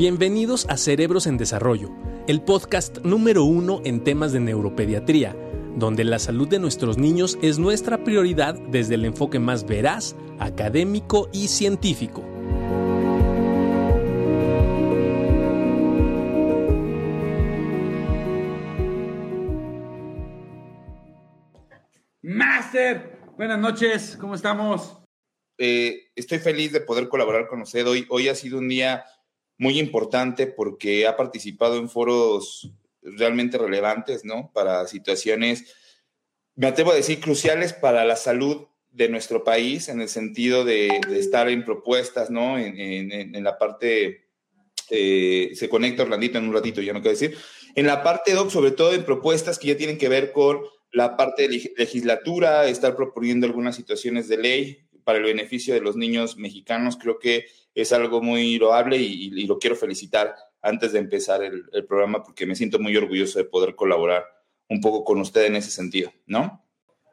Bienvenidos a Cerebros en Desarrollo, el podcast número uno en temas de neuropediatría, donde la salud de nuestros niños es nuestra prioridad desde el enfoque más veraz, académico y científico. Master, buenas noches, ¿cómo estamos? Eh, estoy feliz de poder colaborar con usted hoy. Hoy ha sido un día muy importante porque ha participado en foros realmente relevantes, ¿no? Para situaciones, me atrevo a decir, cruciales para la salud de nuestro país, en el sentido de, estar en propuestas, ¿no? En, la parte, eh, se conecta Orlandito en un ratito, ya no quiero decir, en la parte, Doc, sobre todo en propuestas que ya tienen que ver con la parte de legislatura, estar proponiendo algunas situaciones de ley para el beneficio de los niños mexicanos, creo que es algo muy loable y, lo quiero felicitar antes de empezar el, programa porque me siento muy orgulloso de poder colaborar un poco con usted en ese sentido, ¿no?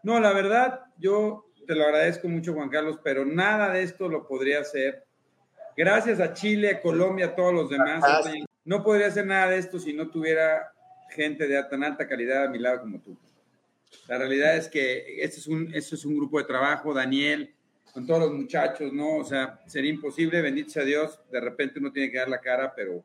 No, la verdad, yo te lo agradezco mucho, Juan Carlos, pero nada de esto lo podría hacer. Gracias a Chile, Colombia, a todos los demás. No podría hacer nada de esto si no tuviera gente de tan alta calidad a mi lado como tú. La realidad es que este es un, este es un grupo de trabajo, Daniel, con todos los muchachos, ¿no? O sea, sería imposible, bendito sea Dios, de repente uno tiene que dar la cara, pero,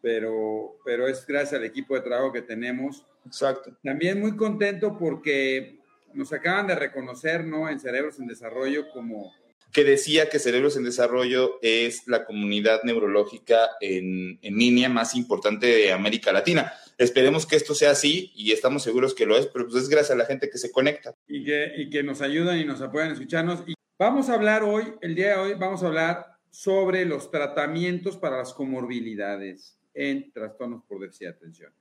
pero, pero es gracias al equipo de trabajo que tenemos. Exacto. También muy contento porque nos acaban de reconocer, ¿no? En Cerebros en Desarrollo como... Que decía que Cerebros en Desarrollo es la comunidad neurológica en, en línea más importante de América Latina. Esperemos que esto sea así y estamos seguros que lo es, pero pues es gracias a la gente que se conecta. Y que, y que nos ayudan y nos apoyan a escucharnos. Y Vamos a hablar hoy, el día de hoy, vamos a hablar sobre los tratamientos para las comorbilidades en trastornos por déficit de atención.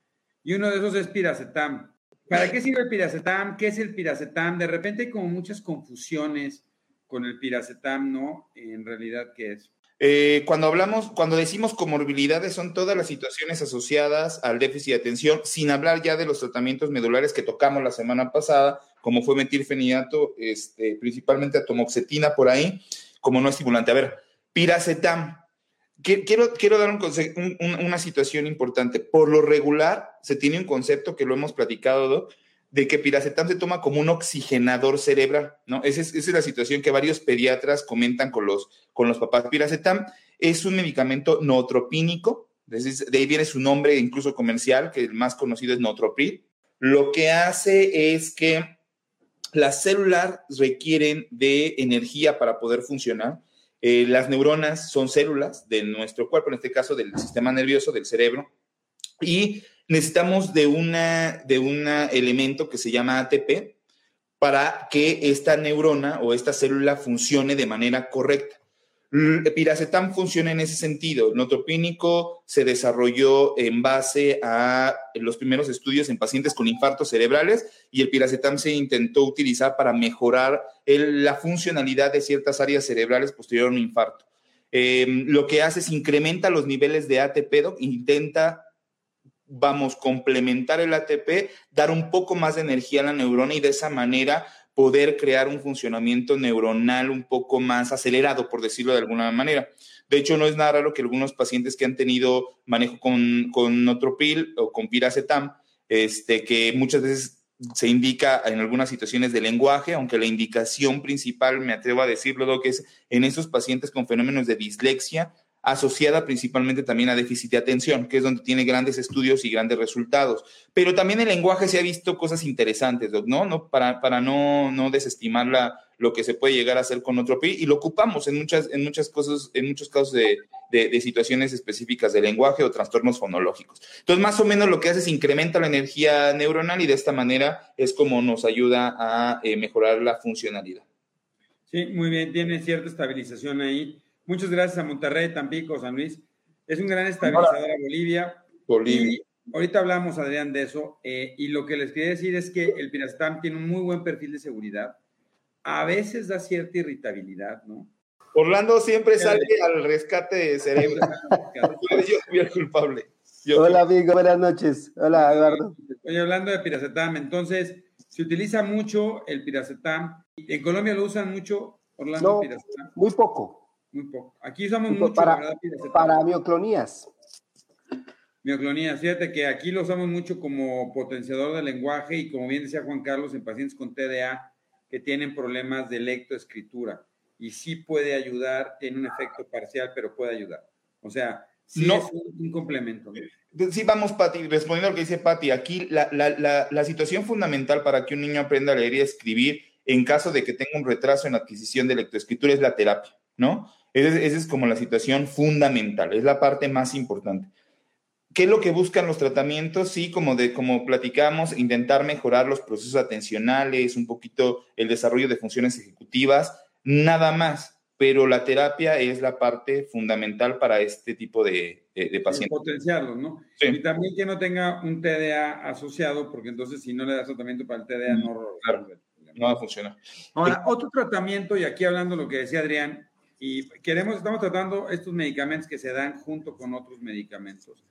Y uno de esos es piracetam. ¿Para qué sirve el piracetam? ¿Qué es el piracetam? De repente hay como muchas confusiones con el piracetam, ¿no? En realidad, ¿qué es? Eh, cuando hablamos, cuando decimos comorbilidades, son todas las situaciones asociadas al déficit de atención, sin hablar ya de los tratamientos medulares que tocamos la semana pasada, como fue metilfenidato, este, principalmente atomoxetina por ahí, como no estimulante. A ver, piracetam. Quiero, quiero dar una situación importante. Por lo regular, se tiene un concepto que lo hemos platicado, de que piracetam se toma como un oxigenador cerebral, ¿no? Esa es, la situación que varios pediatras comentan con los, con los papás. Piracetam es un medicamento nootropínico, de ahí viene su nombre incluso comercial, que el más conocido es Nootropril. Lo que hace es que las células requieren de energía para poder funcionar. Eh, las neuronas son células de nuestro cuerpo, en este caso del sistema nervioso, del cerebro, y necesitamos de un de elemento que se llama ATP para que esta neurona o esta célula funcione de manera correcta. Piracetam funciona en ese sentido. El notropínico se desarrolló en base a los primeros estudios en pacientes con infartos cerebrales y el piracetam se intentó utilizar para mejorar la funcionalidad de ciertas áreas cerebrales posterior a un infarto. Em, lo que hace es incrementa los niveles de ATP, intenta, vamos, complementar el ATP, dar un poco más de energía a la neurona y de esa manera poder crear un funcionamiento neuronal un poco más acelerado, por decirlo de alguna manera. De hecho, no es nada raro que algunos pacientes que han tenido manejo con, con Notropil o con Piracetam, este, que muchas veces se indica en algunas situaciones de lenguaje, aunque la indicación principal, me atrevo a decirlo, que es en esos pacientes con fenómenos de dislexia, asociada principalmente también a déficit de atención, que es donde tiene grandes estudios y grandes resultados. Pero también el lenguaje se ha visto cosas interesantes, ¿no? no para, para no, no desestimar la, lo que se puede llegar a hacer con otro PI y lo ocupamos en muchas, en muchas cosas, en muchos casos de, de, situaciones específicas de lenguaje o trastornos fonológicos. Entonces, más o menos lo que hace es incrementa la energía neuronal y de esta manera es como nos ayuda a eh, mejorar la funcionalidad. Sí, muy bien, tiene cierta estabilización ahí. Muchas gracias a Monterrey, Tampico, San Luis. Es un gran estabilizador a Bolivia. Bolivia. ahorita hablamos, Adrián, de eso. Eh, y lo que les quería decir es que el Pirastam tiene un muy buen perfil de seguridad. A veces da cierta irritabilidad, ¿no? Orlando siempre sale al rescate de cerebro. yo fui el culpable. Hola, amigo, buenas noches. Hola, Eduardo. Estoy hablando de piracetam. Entonces, se utiliza mucho el piracetam. ¿En Colombia lo usan mucho, Orlando? No, muy poco muy poco. Aquí usamos mucho para, para mioclonías. Mioclonías, fíjate que aquí lo usamos mucho como potenciador del lenguaje y como bien decía Juan Carlos, en pacientes con TDA que tienen problemas de lectoescritura y sí puede ayudar, tiene un efecto parcial, pero puede ayudar. O sea, sí es un, complemento. Sí, vamos, Pati, respondiendo a lo que dice Pati, aquí la, la, la, situación fundamental para que un niño aprenda a leer y a escribir en caso de que tenga un retraso en la adquisición de lectoescritura es la terapia, ¿no? Esa es como la situación fundamental, es la parte más importante. ¿Qué es lo que buscan los tratamientos? Sí, como, de, como platicamos, intentar mejorar los procesos atencionales, un poquito el desarrollo de funciones ejecutivas, nada más, pero la terapia es la parte fundamental para este tipo de, de, pacientes. Potenciarlos, ¿no? Y también que no tenga un TDA asociado, porque entonces si no le das tratamiento para el TDA, no, no va a funcionar. Ahora, otro tratamiento, y aquí hablando de lo que decía Adrián, y queremos, estamos tratando estos medicamentos que se dan junto con otros medicamentos.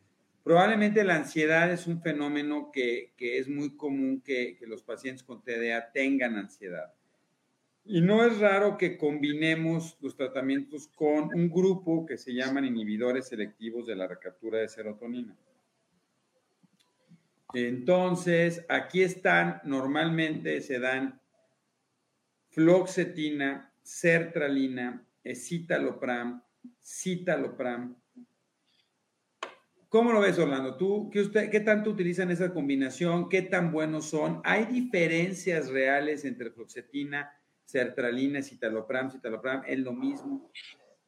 Probablemente la ansiedad es un fenómeno que, que es muy común que, que, los pacientes con TDA tengan ansiedad. Y no es raro que combinemos los tratamientos con un grupo que se llaman inhibidores selectivos de la recaptura de serotonina. Entonces, aquí están, normalmente se dan floxetina, sertralina, escitalopram, citalopram. ¿Cómo lo ves, Orlando? ¿Tú, qué, usted, ¿Qué tanto utilizan esa combinación? ¿Qué tan buenos son? ¿Hay diferencias reales entre floxetina, sertralina, citalopram, citalopram? ¿Es lo mismo?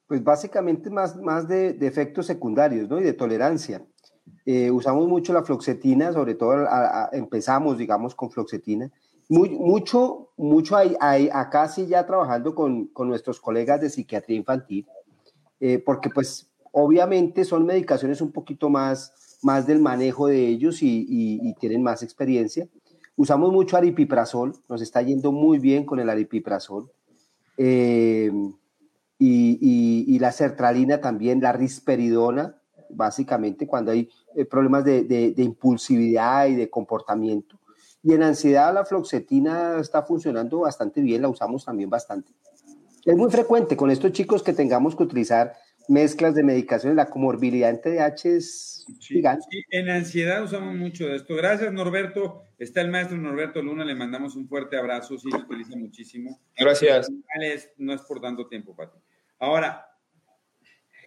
Pues básicamente más, más de, efectos secundarios, ¿no? Y de tolerancia. Eh, usamos mucho la floxetina, sobre todo empezamos, digamos, con floxetina. Muy, mucho, mucho hay, hay, acá sí ya trabajando con, con nuestros colegas de psiquiatría infantil, eh, porque pues obviamente son medicaciones un poquito más, más del manejo de ellos y, tienen más experiencia. Usamos mucho aripiprazol, nos está yendo muy bien con el aripiprazol. Eh, y, la sertralina también, la risperidona, básicamente cuando hay eh, problemas de, de impulsividad y de comportamiento. Y en ansiedad la floxetina está funcionando bastante bien, la usamos también bastante. Es muy frecuente con estos chicos que tengamos que utilizar mezclas de medicaciones, la comorbilidad en TDAH es gigante. en ansiedad usamos mucho de esto. Gracias, Norberto. Está el maestro Norberto Luna, le mandamos un fuerte abrazo, sí, lo utiliza muchísimo. Gracias. No es por tanto tiempo, Pati. Ahora,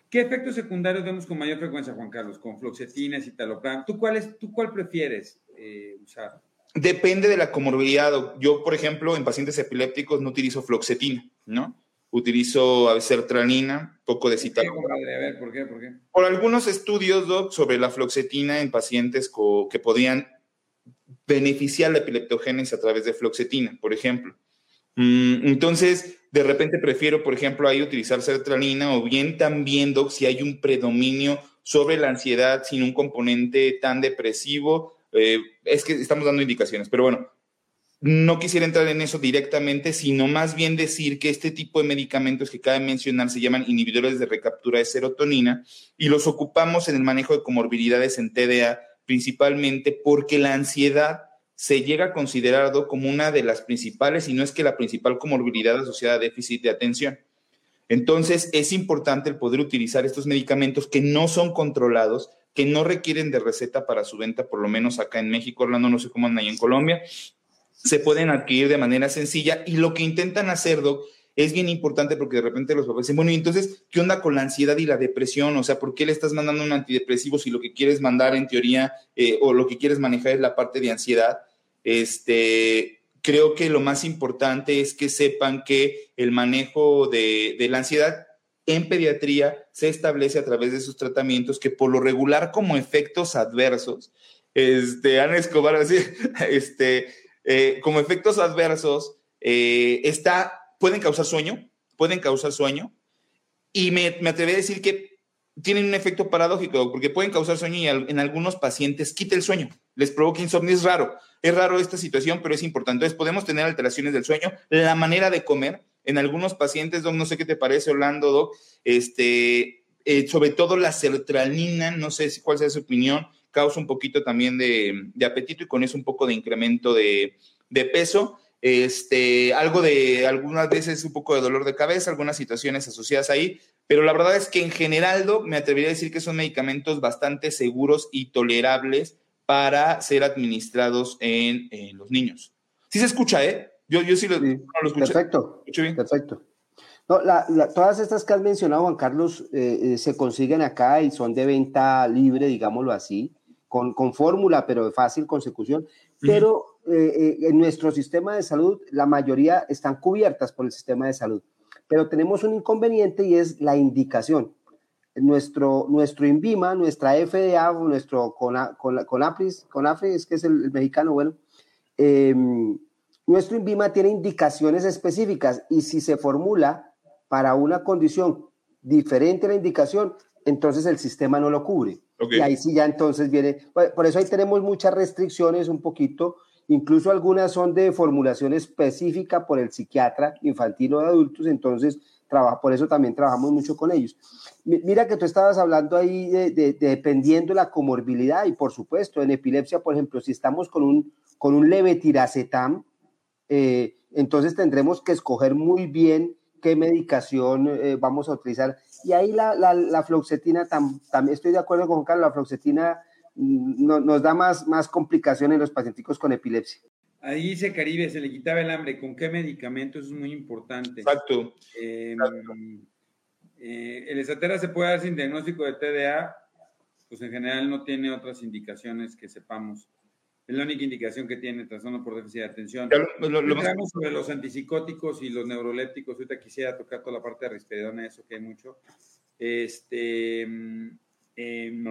¿qué efectos secundarios vemos con mayor frecuencia, Juan Carlos? Con floxetina, citalopram. ¿Tú cuál, es, tú cuál prefieres eh, usar? Depende de la comorbilidad. Yo, por ejemplo, en pacientes epilépticos no utilizo floxetina, ¿no? Utilizo a veces sertralina, poco de citalopram. ¿Por qué? ¿Por algunos estudios, Doc, sobre la floxetina en pacientes que podrían beneficiar la epileptogénesis a través de floxetina, por ejemplo. Mm, entonces, de repente prefiero, por ejemplo, ahí utilizar sertralina o bien también, Doc, si hay un predominio sobre la ansiedad sin un componente tan depresivo, eh, es que estamos dando indicaciones, pero bueno, no quisiera entrar en eso directamente, sino más bien decir que este tipo de medicamentos que cabe mencionar se llaman inhibidores de recaptura de serotonina y los ocupamos en el manejo de comorbilidades en TDA, principalmente porque la ansiedad se llega a considerar como una de las principales, y no es que la principal comorbilidad asociada a déficit de atención. Entonces, es importante el poder utilizar estos medicamentos que no son controlados que no requieren de receta para su venta, por lo menos acá en México, Orlando, no sé cómo andan ahí en Colombia, se pueden adquirir de manera sencilla y lo que intentan hacer, Doc, es bien importante porque de repente los papás dicen, bueno, y entonces, ¿qué onda con la ansiedad y la depresión? O sea, ¿por qué le estás mandando un antidepresivo si lo que quieres mandar en teoría eh, o lo que quieres manejar es la parte de ansiedad? Este, creo que lo más importante es que sepan que el manejo de, de la ansiedad en pediatría se establece a través de sus tratamientos que por lo regular como efectos adversos, este, Ana Escobar, así, este, eh, como efectos adversos, eh, está, pueden causar sueño, pueden causar sueño, y me, me atreví a decir que tienen un efecto paradójico, porque pueden causar sueño y en algunos pacientes quita el sueño, les provoca insomnio, es raro, es raro esta situación, pero es importante. Entonces podemos tener alteraciones del sueño, la manera de comer, en algunos pacientes, Doc, no sé qué te parece, Orlando, Doc, este, eh, sobre todo la sertralina, no sé cuál sea su opinión, causa un poquito también de, apetito y con eso un poco de incremento de, peso. este, algo de, algunas veces un poco de dolor de cabeza, algunas situaciones asociadas ahí, pero la verdad es que en general, me atrevería a decir que son medicamentos bastante seguros y tolerables para ser administrados en, los niños. Sí se escucha, ¿eh? Yo, yo sí, lo, escucho. Perfecto. Perfecto. No, todas estas que has mencionado, Juan Carlos, eh, eh, se consiguen acá y son de venta libre, digámoslo así, con, con fórmula, pero de fácil consecución. Pero eh, en nuestro sistema de salud, la mayoría están cubiertas por el sistema de salud. Pero tenemos un inconveniente y es la indicación. Nuestro, nuestro INVIMA, nuestra FDA, nuestro CONAPRIS, CONAFRIS, que es el, mexicano, bueno, em, nuestro INVIMA tiene indicaciones específicas y si se formula para una condición diferente a la indicación, entonces el sistema no lo cubre. Y ahí sí ya entonces viene, por eso ahí tenemos muchas restricciones un poquito, incluso algunas son de formulación específica por el psiquiatra infantil o de adultos, entonces trabaja, por eso también trabajamos mucho con ellos. Mira que tú estabas hablando ahí de, dependiendo de la comorbilidad y por supuesto en epilepsia, por ejemplo, si estamos con un, con un leve tiracetam, eh, entonces tendremos que escoger muy bien qué medicación eh, vamos a utilizar. Y ahí la, la, floxetina, también estoy de acuerdo con Carlos, la floxetina mm, no, nos da más, más complicaciones en los pacientes con epilepsia. Ahí dice Caribe, se le quitaba el hambre. ¿Con qué medicamento? Eso es muy importante. Exacto. Em, eh, el esatera se puede dar sin diagnóstico de TDA, pues en general no tiene otras indicaciones que sepamos. Es la única indicación que tiene trastorno por déficit de atención. Lo, lo, sobre los antipsicóticos y los neurolépticos. Ahorita quisiera tocar toda la parte de risperidona, eso que hay mucho. Este, mm, eh,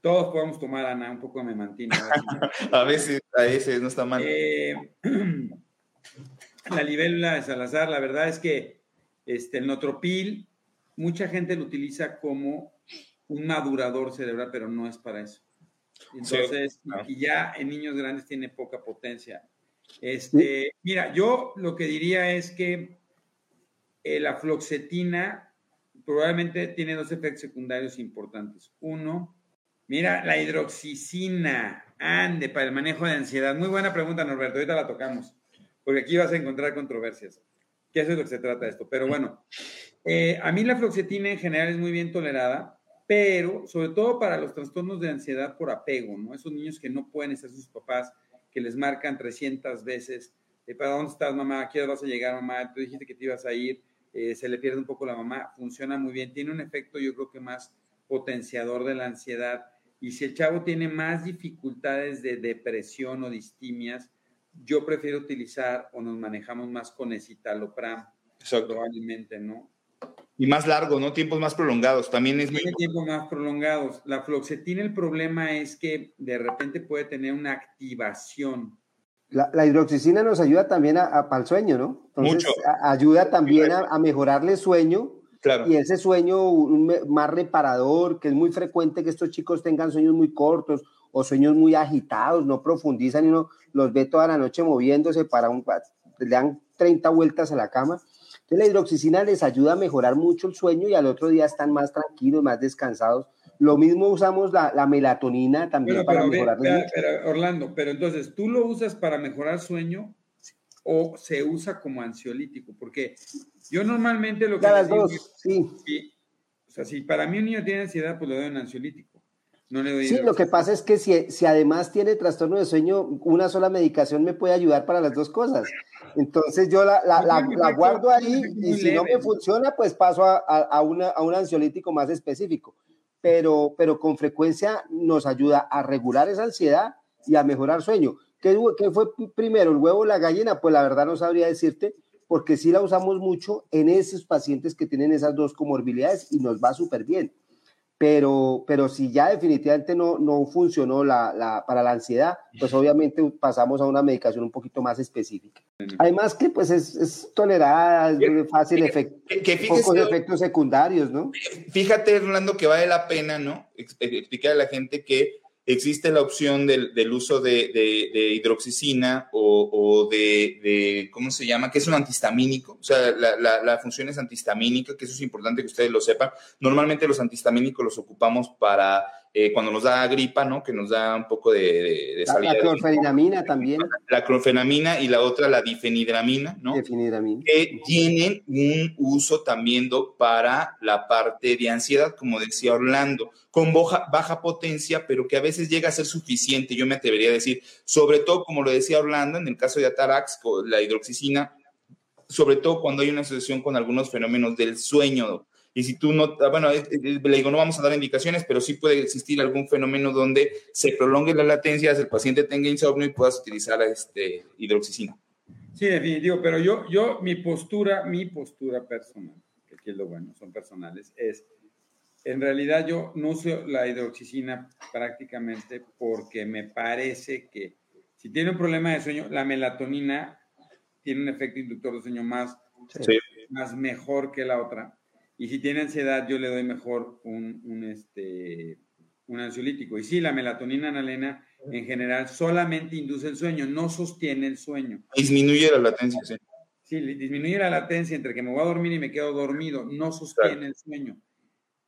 todos podemos tomar, Ana, un poco de memantina. a veces, a veces, no está mal. Eh, la libélula de Salazar, la verdad es que este, el notropil, mucha gente lo utiliza como un madurador cerebral, pero no es para eso. Entonces, y ya en niños grandes tiene poca potencia. Este, mira, yo lo que diría es que eh, la floxetina probablemente tiene dos efectos secundarios importantes. Uno, mira, la hidroxicina, ande, para el manejo de ansiedad. Muy buena pregunta, Norberto, ahorita la tocamos, porque aquí vas a encontrar controversias. Que eso es lo que se trata esto. Pero bueno, eh, a mí la floxetina en general es muy bien tolerada pero sobre todo para los trastornos de ansiedad por apego, ¿no? Esos niños que no pueden estar sus papás, que les marcan 300 veces, eh, ¿para dónde estás, mamá? ¿A qué hora vas a llegar, mamá? Tú dijiste que te ibas a ir, eh, se le pierde un poco la mamá, funciona muy bien, tiene un efecto yo creo que más potenciador de la ansiedad. Y si el chavo tiene más dificultades de depresión o distimias, yo prefiero utilizar o nos manejamos más con escitalopram, probablemente, ¿no? Y más largo, ¿no? Tiempos más prolongados. También es Tiene tiempos más prolongados. La floxetina, el problema es que de repente puede tener una activación. La, la hidroxicina nos ayuda también a, para el sueño, ¿no? Mucho. ayuda también a, mejorarle el sueño. Claro. Y ese sueño más reparador, que es muy frecuente que estos chicos tengan sueños muy cortos o sueños muy agitados, no profundizan y uno los ve toda la noche moviéndose para un, le dan 30 vueltas a la cama entonces, la hidroxicina les ayuda a mejorar mucho el sueño y al otro día están más tranquilos, más descansados. Lo mismo usamos la, melatonina también para mejorar pero, pero, Orlando, pero entonces, ¿tú lo usas para mejorar sueño o se usa como ansiolítico? Porque yo normalmente lo que... Las dos, sí. O sea, si para mí un niño tiene ansiedad, pues lo doy un ansiolítico. No le sí, lo que pasa es que si, si además tiene trastorno de sueño, una sola medicación me puede ayudar para las dos cosas. Entonces yo la, la, la, guardo ahí y si no me funciona, pues paso a, a, una, a un ansiolítico más específico. Pero, pero con frecuencia nos ayuda a regular esa ansiedad y a mejorar sueño. ¿Qué, ¿Qué, fue primero, el huevo o la gallina? Pues la verdad no sabría decirte, porque sí la usamos mucho en esos pacientes que tienen esas dos comorbilidades y nos va súper bien pero, pero si ya definitivamente no, no funcionó la, la, para la ansiedad, pues obviamente pasamos a una medicación un poquito más específica. Además que pues es, es tolerada, es fácil, efecto, pocos efectos secundarios, ¿no? Fíjate, Rolando, que vale la pena, ¿no? Explicar a la gente que existe la opción del, uso de, hidroxicina o, de, ¿cómo se llama? Que es un antihistamínico. O sea, la, función es antihistamínica, que eso es importante que ustedes lo sepan. Normalmente los antihistamínicos los ocupamos para eh, cuando nos da gripa, ¿no? Que nos da un poco de, de, salida. La, clorfenamina también. La clorfenamina y la otra, la difenidramina, ¿no? Difenidramina. Que tienen un uso también para la parte de ansiedad, como decía Orlando, con baja, baja potencia, pero que a veces llega a ser suficiente, yo me atrevería a decir, sobre todo, como lo decía Orlando, en el caso de Atarax, la hidroxicina, sobre todo cuando hay una asociación con algunos fenómenos del sueño, y si tú no, ah, bueno, le digo, no vamos a dar indicaciones, pero sí puede existir algún fenómeno donde se prolongue la latencia, el paciente tenga insomnio y puedas utilizar este, hidroxicina. Sí, definitivo, pero yo, yo, mi postura, mi postura personal, que aquí es lo bueno, son personales, es, en realidad yo no uso la hidroxicina prácticamente porque me parece que si tiene un problema de sueño, la melatonina tiene un efecto inductor de sueño más, más mejor que la otra y si tiene ansiedad, yo le doy mejor un, un, este, un ansiolítico. Y sí, la melatonina analena en general solamente induce el sueño, no sostiene el sueño. Disminuye la latencia, sí. Sí, disminuye la latencia entre que me voy a dormir y me quedo dormido, no sostiene el sueño.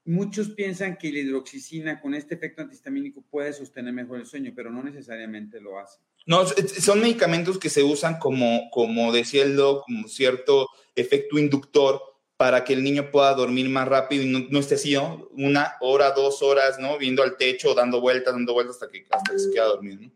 Muchos piensan que la hidroxicina con este efecto antihistamínico puede sostener mejor el sueño, pero no necesariamente lo hace. No, son medicamentos que se usan como, como decía el doc, como cierto efecto inductor para que el niño pueda dormir más rápido y no, esté así, ¿no? Una hora, dos horas, ¿no? Viendo al techo, dando vueltas, dando vueltas hasta que, hasta que se queda dormido, ¿no?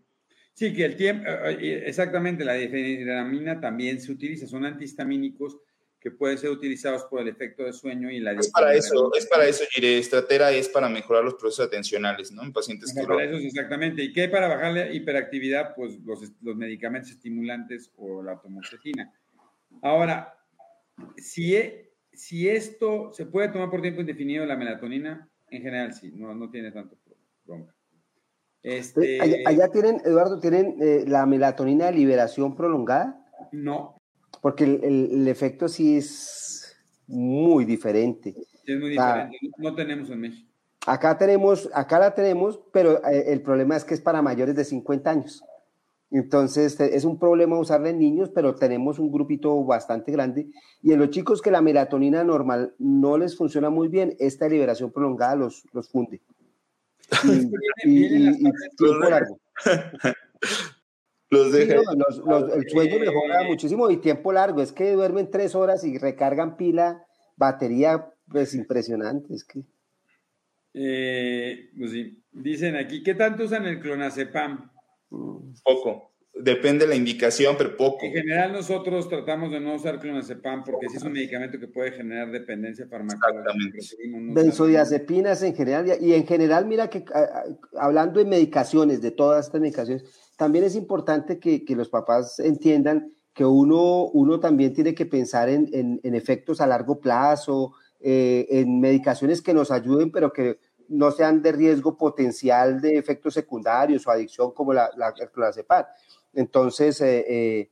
Sí, que el tiempo, eh, eh, exactamente, la difenidramina también se utiliza, son antihistamínicos que pueden ser utilizados por el efecto de sueño y la Es para eso, es para eso, Gire. Estratera es para mejorar los procesos atencionales, ¿no? En pacientes que Para eso, exactamente. ¿Y qué para bajar la hiperactividad? Pues los, los medicamentos estimulantes o la tomoxetina. Ahora, si si esto se puede tomar por tiempo indefinido, la melatonina, en general sí, no, no tiene tanto problema. Este... Allá, tienen, Eduardo, ¿tienen eh, la melatonina de liberación prolongada? No. Porque el, efecto sí es muy diferente. es muy diferente. no tenemos en México. Acá tenemos, acá la tenemos, pero eh, el problema es que es para mayores de 50 años. Entonces, es un problema usarla en niños, pero tenemos un grupito bastante grande. Y en los chicos que la melatonina normal no les funciona muy bien, esta liberación prolongada los, los funde. Y, tiempo largo. Los deja. el sueño mejora muchísimo y tiempo largo. Es que duermen tres horas y recargan pila, batería, pues impresionante. Es que. Eh, pues sí. Dicen aquí, ¿qué tanto usan el clonazepam? Poco. Depende de la indicación, pero poco. En general nosotros tratamos de no usar clonazepam porque sí es un medicamento que puede generar dependencia farmacológica. Benzodiazepinas en general, y en general, mira que hablando de medicaciones, de todas estas medicaciones, también es importante que, que los papás entiendan que uno, uno también tiene que pensar en, en, efectos a largo plazo, eh, en medicaciones que nos ayuden, pero que no sean de riesgo potencial de efectos secundarios o adicción como la, la, clonazepam. Entonces, eh, eh,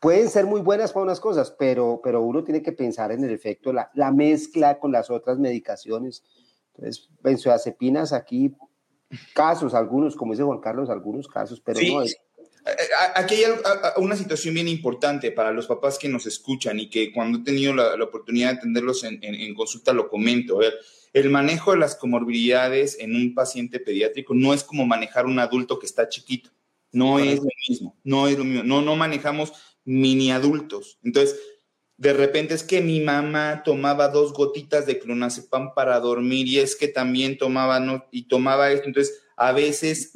pueden ser muy buenas para unas cosas, pero, pero uno tiene que pensar en el efecto, la, la mezcla con las otras medicaciones. Entonces, benzodiazepinas aquí, casos, algunos, como dice Juan Carlos, algunos casos, pero no es. Aquí hay una situación bien importante para los papás que nos escuchan y que cuando he tenido la, oportunidad de atenderlos en, en, en, consulta lo comento. A ver, el manejo de las comorbilidades en un paciente pediátrico no es como manejar un adulto que está chiquito. No es lo mismo, no es lo mismo. No, no manejamos mini adultos. Entonces, de repente es que mi mamá tomaba dos gotitas de clonazepam para dormir y es que también tomaba no, y tomaba esto. Entonces, a veces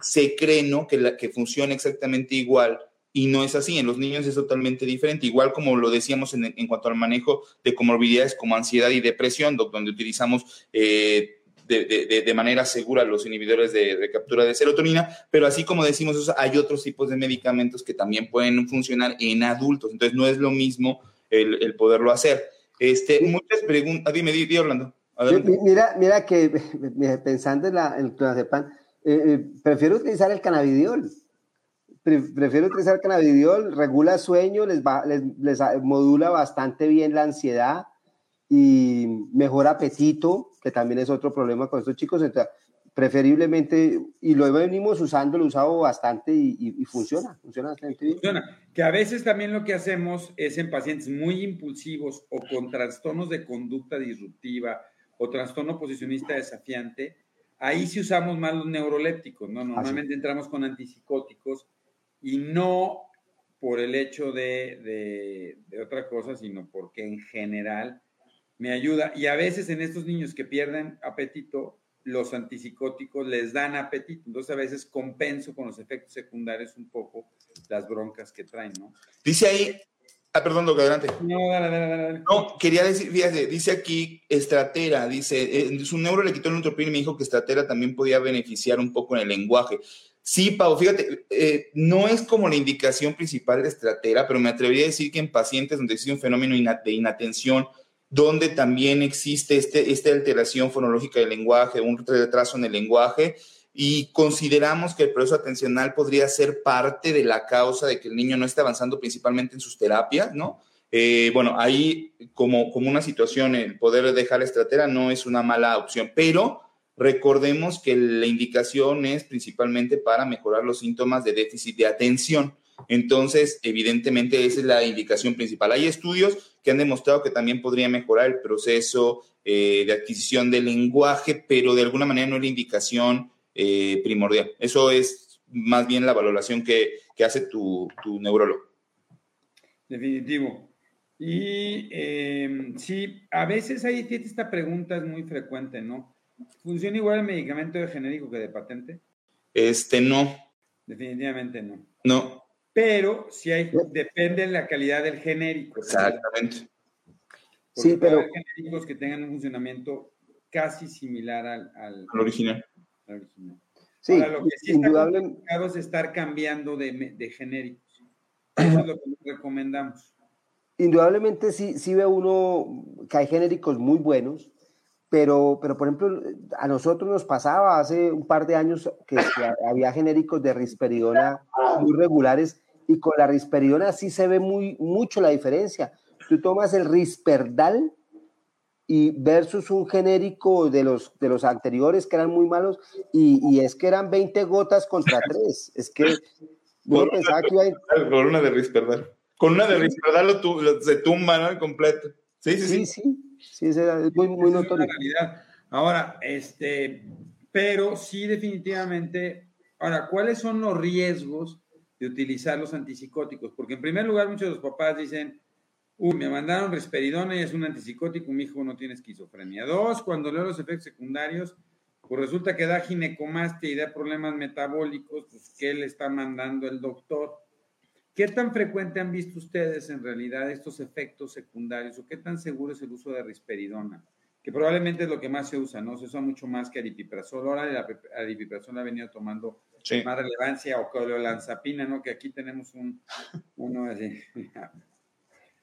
se cree ¿no? que, la, que funciona exactamente igual y no es así. En los niños es totalmente diferente, igual como lo decíamos en, en cuanto al manejo de comorbilidades como ansiedad y depresión, donde utilizamos eh, de, de, manera segura los inhibidores de, captura de serotonina, pero así como decimos hay otros tipos de medicamentos que también pueden funcionar en adultos, entonces no es lo mismo el, el poderlo hacer. Este, muchas preguntas, ah, dime, dime, Orlando. Mira, mira que pensando en la en el eh, eh, prefiero utilizar el cannabidiol prefiero utilizar cannabidiol, regula sueño, les, va, les, les, modula bastante bien la ansiedad y mejora apetito, que también es otro problema con estos chicos. Entonces, preferiblemente, y lo venimos usando, lo he usado bastante y, y, funciona, funciona bastante bien. Funciona. Que a veces también lo que hacemos es en pacientes muy impulsivos o con trastornos de conducta disruptiva o trastorno posicionista desafiante, ahí sí usamos más los neurolépticos, ¿no? Normalmente entramos con antipsicóticos y no por el hecho de, de, otra cosa, sino porque en general me ayuda. Y a veces en estos niños que pierden apetito, los antipsicóticos les dan apetito. Entonces a veces compenso con los efectos secundarios un poco las broncas que traen, ¿no? Dice ahí, ah, perdón, doctor, adelante. No, dale, dale, dale. No, quería decir, fíjate, dice aquí Estratera, dice, eh, su neuro le quitó el neutropil y me dijo que Estratera también podía beneficiar un poco en el lenguaje. Sí, Pau, fíjate, eh, no es como la indicación principal de estratera, pero me atrevería a decir que en pacientes donde existe un fenómeno de inatención, donde también existe este, esta alteración fonológica del lenguaje, un retraso en el lenguaje, y consideramos que el proceso atencional podría ser parte de la causa de que el niño no esté avanzando principalmente en sus terapias, ¿no? Eh, bueno, ahí como, como una situación, el poder dejar estratera no es una mala opción, pero Recordemos que la indicación es principalmente para mejorar los síntomas de déficit de atención. Entonces, evidentemente, esa es la indicación principal. Hay estudios que han demostrado que también podría mejorar el proceso eh, de adquisición del lenguaje, pero de alguna manera no es la indicación eh, primordial. Eso es más bien la valoración que, hace tu, tu, neurólogo. Definitivo. Y eh, sí, a veces hay esta pregunta es muy frecuente, ¿no? ¿Funciona igual el medicamento de genérico que de patente? Este no. Definitivamente no. No. Pero si hay, depende de la calidad del genérico. Exactamente. sí, pero. Hay genéricos que tengan un funcionamiento casi similar al, al, original. Sí, lo que sí indudablemente. es estar cambiando de, de genéricos. Eso es lo que recomendamos. Indudablemente sí, sí ve uno que hay genéricos muy buenos, pero, pero, por ejemplo, a nosotros nos pasaba hace un par de años que, había genéricos de risperidona muy regulares y con la risperidona sí se ve muy, mucho la diferencia. Tú tomas el risperdal y versus un genérico de los, de los anteriores que eran muy malos y, y es que eran 20 gotas contra 3. Es que yo pensaba que iba a... Con una de risperdal. Con una de risperdal lo, se tumba, ¿no? Completo. Sí, sí, sí. sí. sí. Sí, es muy, muy notorio. Ahora, este, pero sí definitivamente, ahora, ¿cuáles son los riesgos de utilizar los antipsicóticos? Porque en primer lugar, muchos de los papás dicen, uy, me mandaron risperidona y es un antipsicótico, mi hijo no tiene esquizofrenia. Dos, cuando leo los efectos secundarios, pues resulta que da ginecomastia y da problemas metabólicos, pues ¿qué le está mandando el doctor? ¿Qué tan frecuente han visto ustedes en realidad estos efectos secundarios o qué tan seguro es el uso de risperidona? Que probablemente es lo que más se usa, ¿no? Se usa mucho más que aripiprazol. Ahora la aripiprazol ha venido tomando más relevancia o coleolanzapina, ¿no? Que aquí tenemos un, uno así.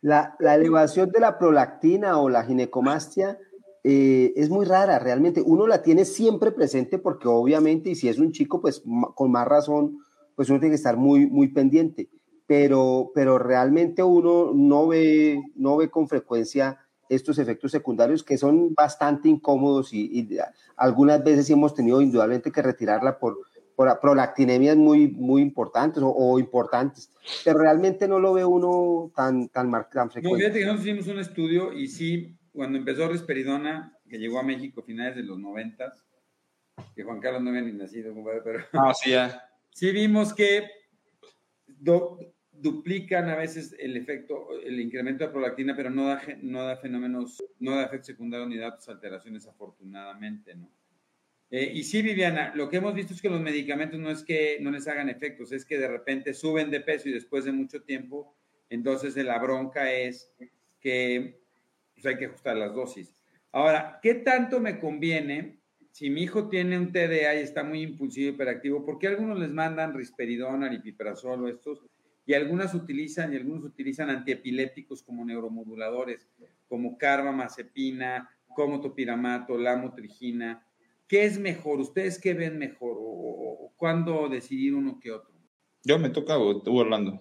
La, la, elevación de la prolactina o la ginecomastia eh, es muy rara, realmente. Uno la tiene siempre presente porque obviamente, y si es un chico, pues con más razón, pues uno tiene que estar muy, muy pendiente pero, pero realmente uno no ve, no ve con frecuencia estos efectos secundarios que son bastante incómodos y, algunas veces hemos tenido indudablemente que retirarla por, por prolactinemias muy, muy importantes o, importantes, pero realmente no lo ve uno tan, tan, tan frecuente. No, fíjate que nosotros hicimos un estudio y sí, cuando empezó Risperidona, que llegó a México a finales de los noventas, que Juan Carlos no había ni nacido, pero... Ah, sí, ya. Sí vimos que duplican a veces el efecto, el incremento de prolactina, pero no da, no da fenómenos, no da efectos secundarios ni datos alteraciones, afortunadamente, ¿no? Eh, y sí, Viviana, lo que hemos visto es que los medicamentos no es que no les hagan efectos, es que de repente suben de peso y después de mucho tiempo, entonces la bronca es que pues, hay que ajustar las dosis. Ahora, ¿qué tanto me conviene si mi hijo tiene un TDA y está muy impulsivo y hiperactivo? ¿Por qué algunos les mandan risperidona, aripiprazol o estos? Y algunas utilizan y algunos utilizan antiepilépticos como neuromoduladores, como carbamazepina, como topiramato, lamotrigina. ¿Qué es mejor? ¿Ustedes qué ven mejor? ¿O, cuándo decidir uno que otro? Yo me toca o tú, Orlando.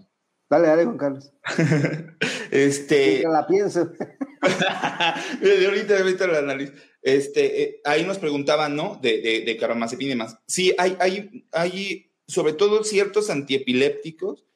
Dale, dale, Juan Carlos. este. la pienso. de ahorita, ahorita la analizo. Este, eh, ahí nos preguntaban, ¿no? De, de, y demás. Sí, hay, hay, hay, sobre todo ciertos antiepilépticos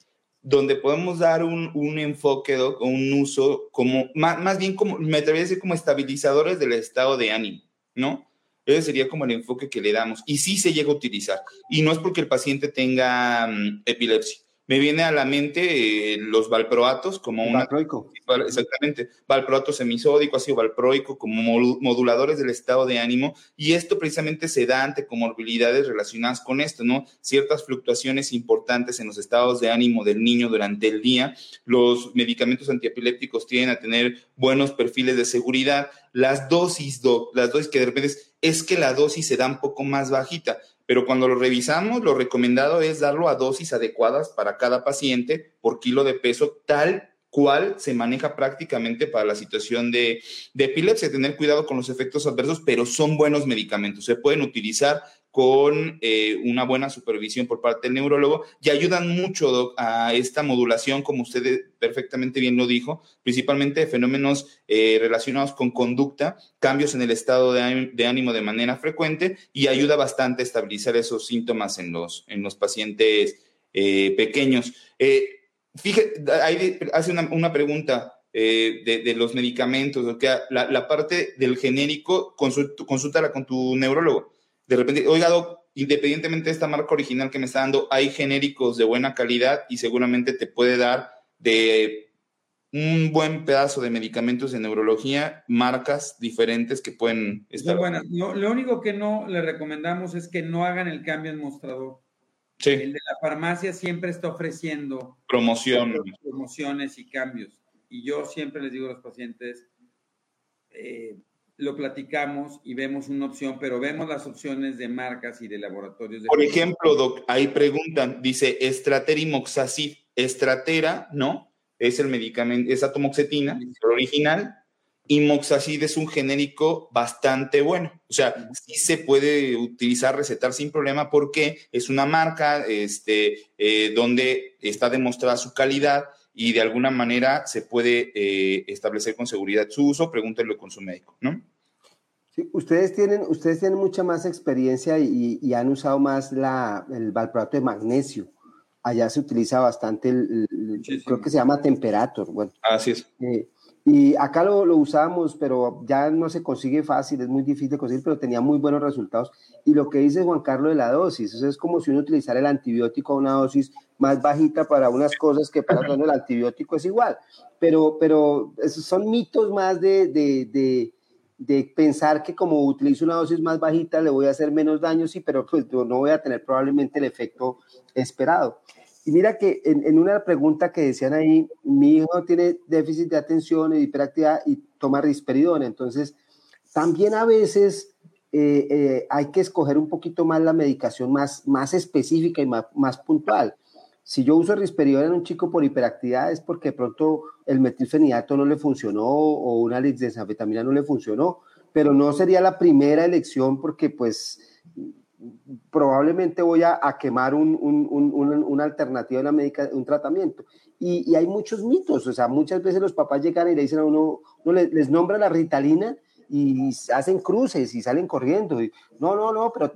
donde podemos dar un, un enfoque, o un uso como, más, más, bien como, me atrevería a decir como estabilizadores del estado de ánimo, ¿no? Ese sería como el enfoque que le damos. Y sí se llega a utilizar. Y no es porque el paciente tenga mm, epilepsia me viene a la mente eh, los valproatos como un Valproico. Exactamente, valproato semisódico, ácido valproico como moduladores del estado de ánimo y esto precisamente se da ante comorbilidades relacionadas con esto, ¿no? Ciertas fluctuaciones importantes en los estados de ánimo del niño durante el día. Los medicamentos antiepilépticos tienden a tener buenos perfiles de seguridad. Las dosis, las dosis que de repente es, es que la dosis se da un poco más bajita pero cuando lo revisamos, lo recomendado es darlo a dosis adecuadas para cada paciente por kilo de peso, tal cual se maneja prácticamente para la situación de, epilepsia. Tener cuidado con los efectos adversos, pero son buenos medicamentos. Se pueden utilizar con eh, una buena supervisión por parte del neurólogo y ayudan mucho a esta modulación, como usted perfectamente bien lo dijo, principalmente fenómenos eh, relacionados con conducta, cambios en el estado de, ánimo de manera frecuente y ayuda bastante a estabilizar esos síntomas en los, en los pacientes eh, pequeños. fíjate, hace una, pregunta. de, los medicamentos, la, la, parte del genérico, consúltala con tu neurólogo de repente, oiga, Doc, independientemente de esta marca original que me está dando, hay genéricos de buena calidad y seguramente te puede dar de un buen pedazo de medicamentos de neurología, marcas diferentes que pueden estar. Bueno, lo único que no le recomendamos es que no hagan el cambio en mostrador. Sí. El de la farmacia siempre está ofreciendo Promoción. promociones y cambios. Y yo siempre les digo a los pacientes, eh, lo platicamos y vemos una opción, pero vemos las opciones de marcas y de laboratorios. De Por ejemplo, Doc, ahí preguntan, dice Estratera y Moxacid. Estratera, ¿no? Es el medicamento, es atomoxetina, el original, y Moxacid es un genérico bastante bueno. O sea, sí se puede utilizar, recetar sin problema porque es una marca este, eh, donde está demostrada su calidad y de alguna manera se puede eh, establecer con seguridad su uso, pregúntenlo con su médico, ¿no? Sí, ustedes tienen, ustedes tienen mucha más experiencia y, han usado más la, el valproato de magnesio. Allá se utiliza bastante el, creo que se llama temperator. Bueno, así es. Eh, y acá lo, lo usamos, pero ya no se consigue fácil, es muy difícil de conseguir, pero tenía muy buenos resultados. Y lo que dice Juan Carlos de la dosis, eso es como si uno utilizara el antibiótico a una dosis más bajita para unas cosas que para otras el antibiótico es igual. Pero, pero esos son mitos más de, de, de, de, pensar que como utilizo una dosis más bajita le voy a hacer menos daño, sí, pero pues no voy a tener probablemente el efecto esperado. Y mira que en, una pregunta que decían ahí, mi hijo tiene déficit de atención y hiperactividad y toma risperidona. Entonces, también a veces eh, eh, hay que escoger un poquito más la medicación más, más específica y más, más puntual. Si yo uso risperidona en un chico por hiperactividad es porque de pronto el metilfenidato no le funcionó o una lisdexanfetamina no le funcionó, pero no sería la primera elección porque pues probablemente voy a, quemar un, una alternativa, una médica, un tratamiento. Y, hay muchos mitos, o sea, muchas veces los papás llegan y le dicen a uno, uno les, les, nombra la ritalina y hacen cruces y salen corriendo. Y, no, no, no, pero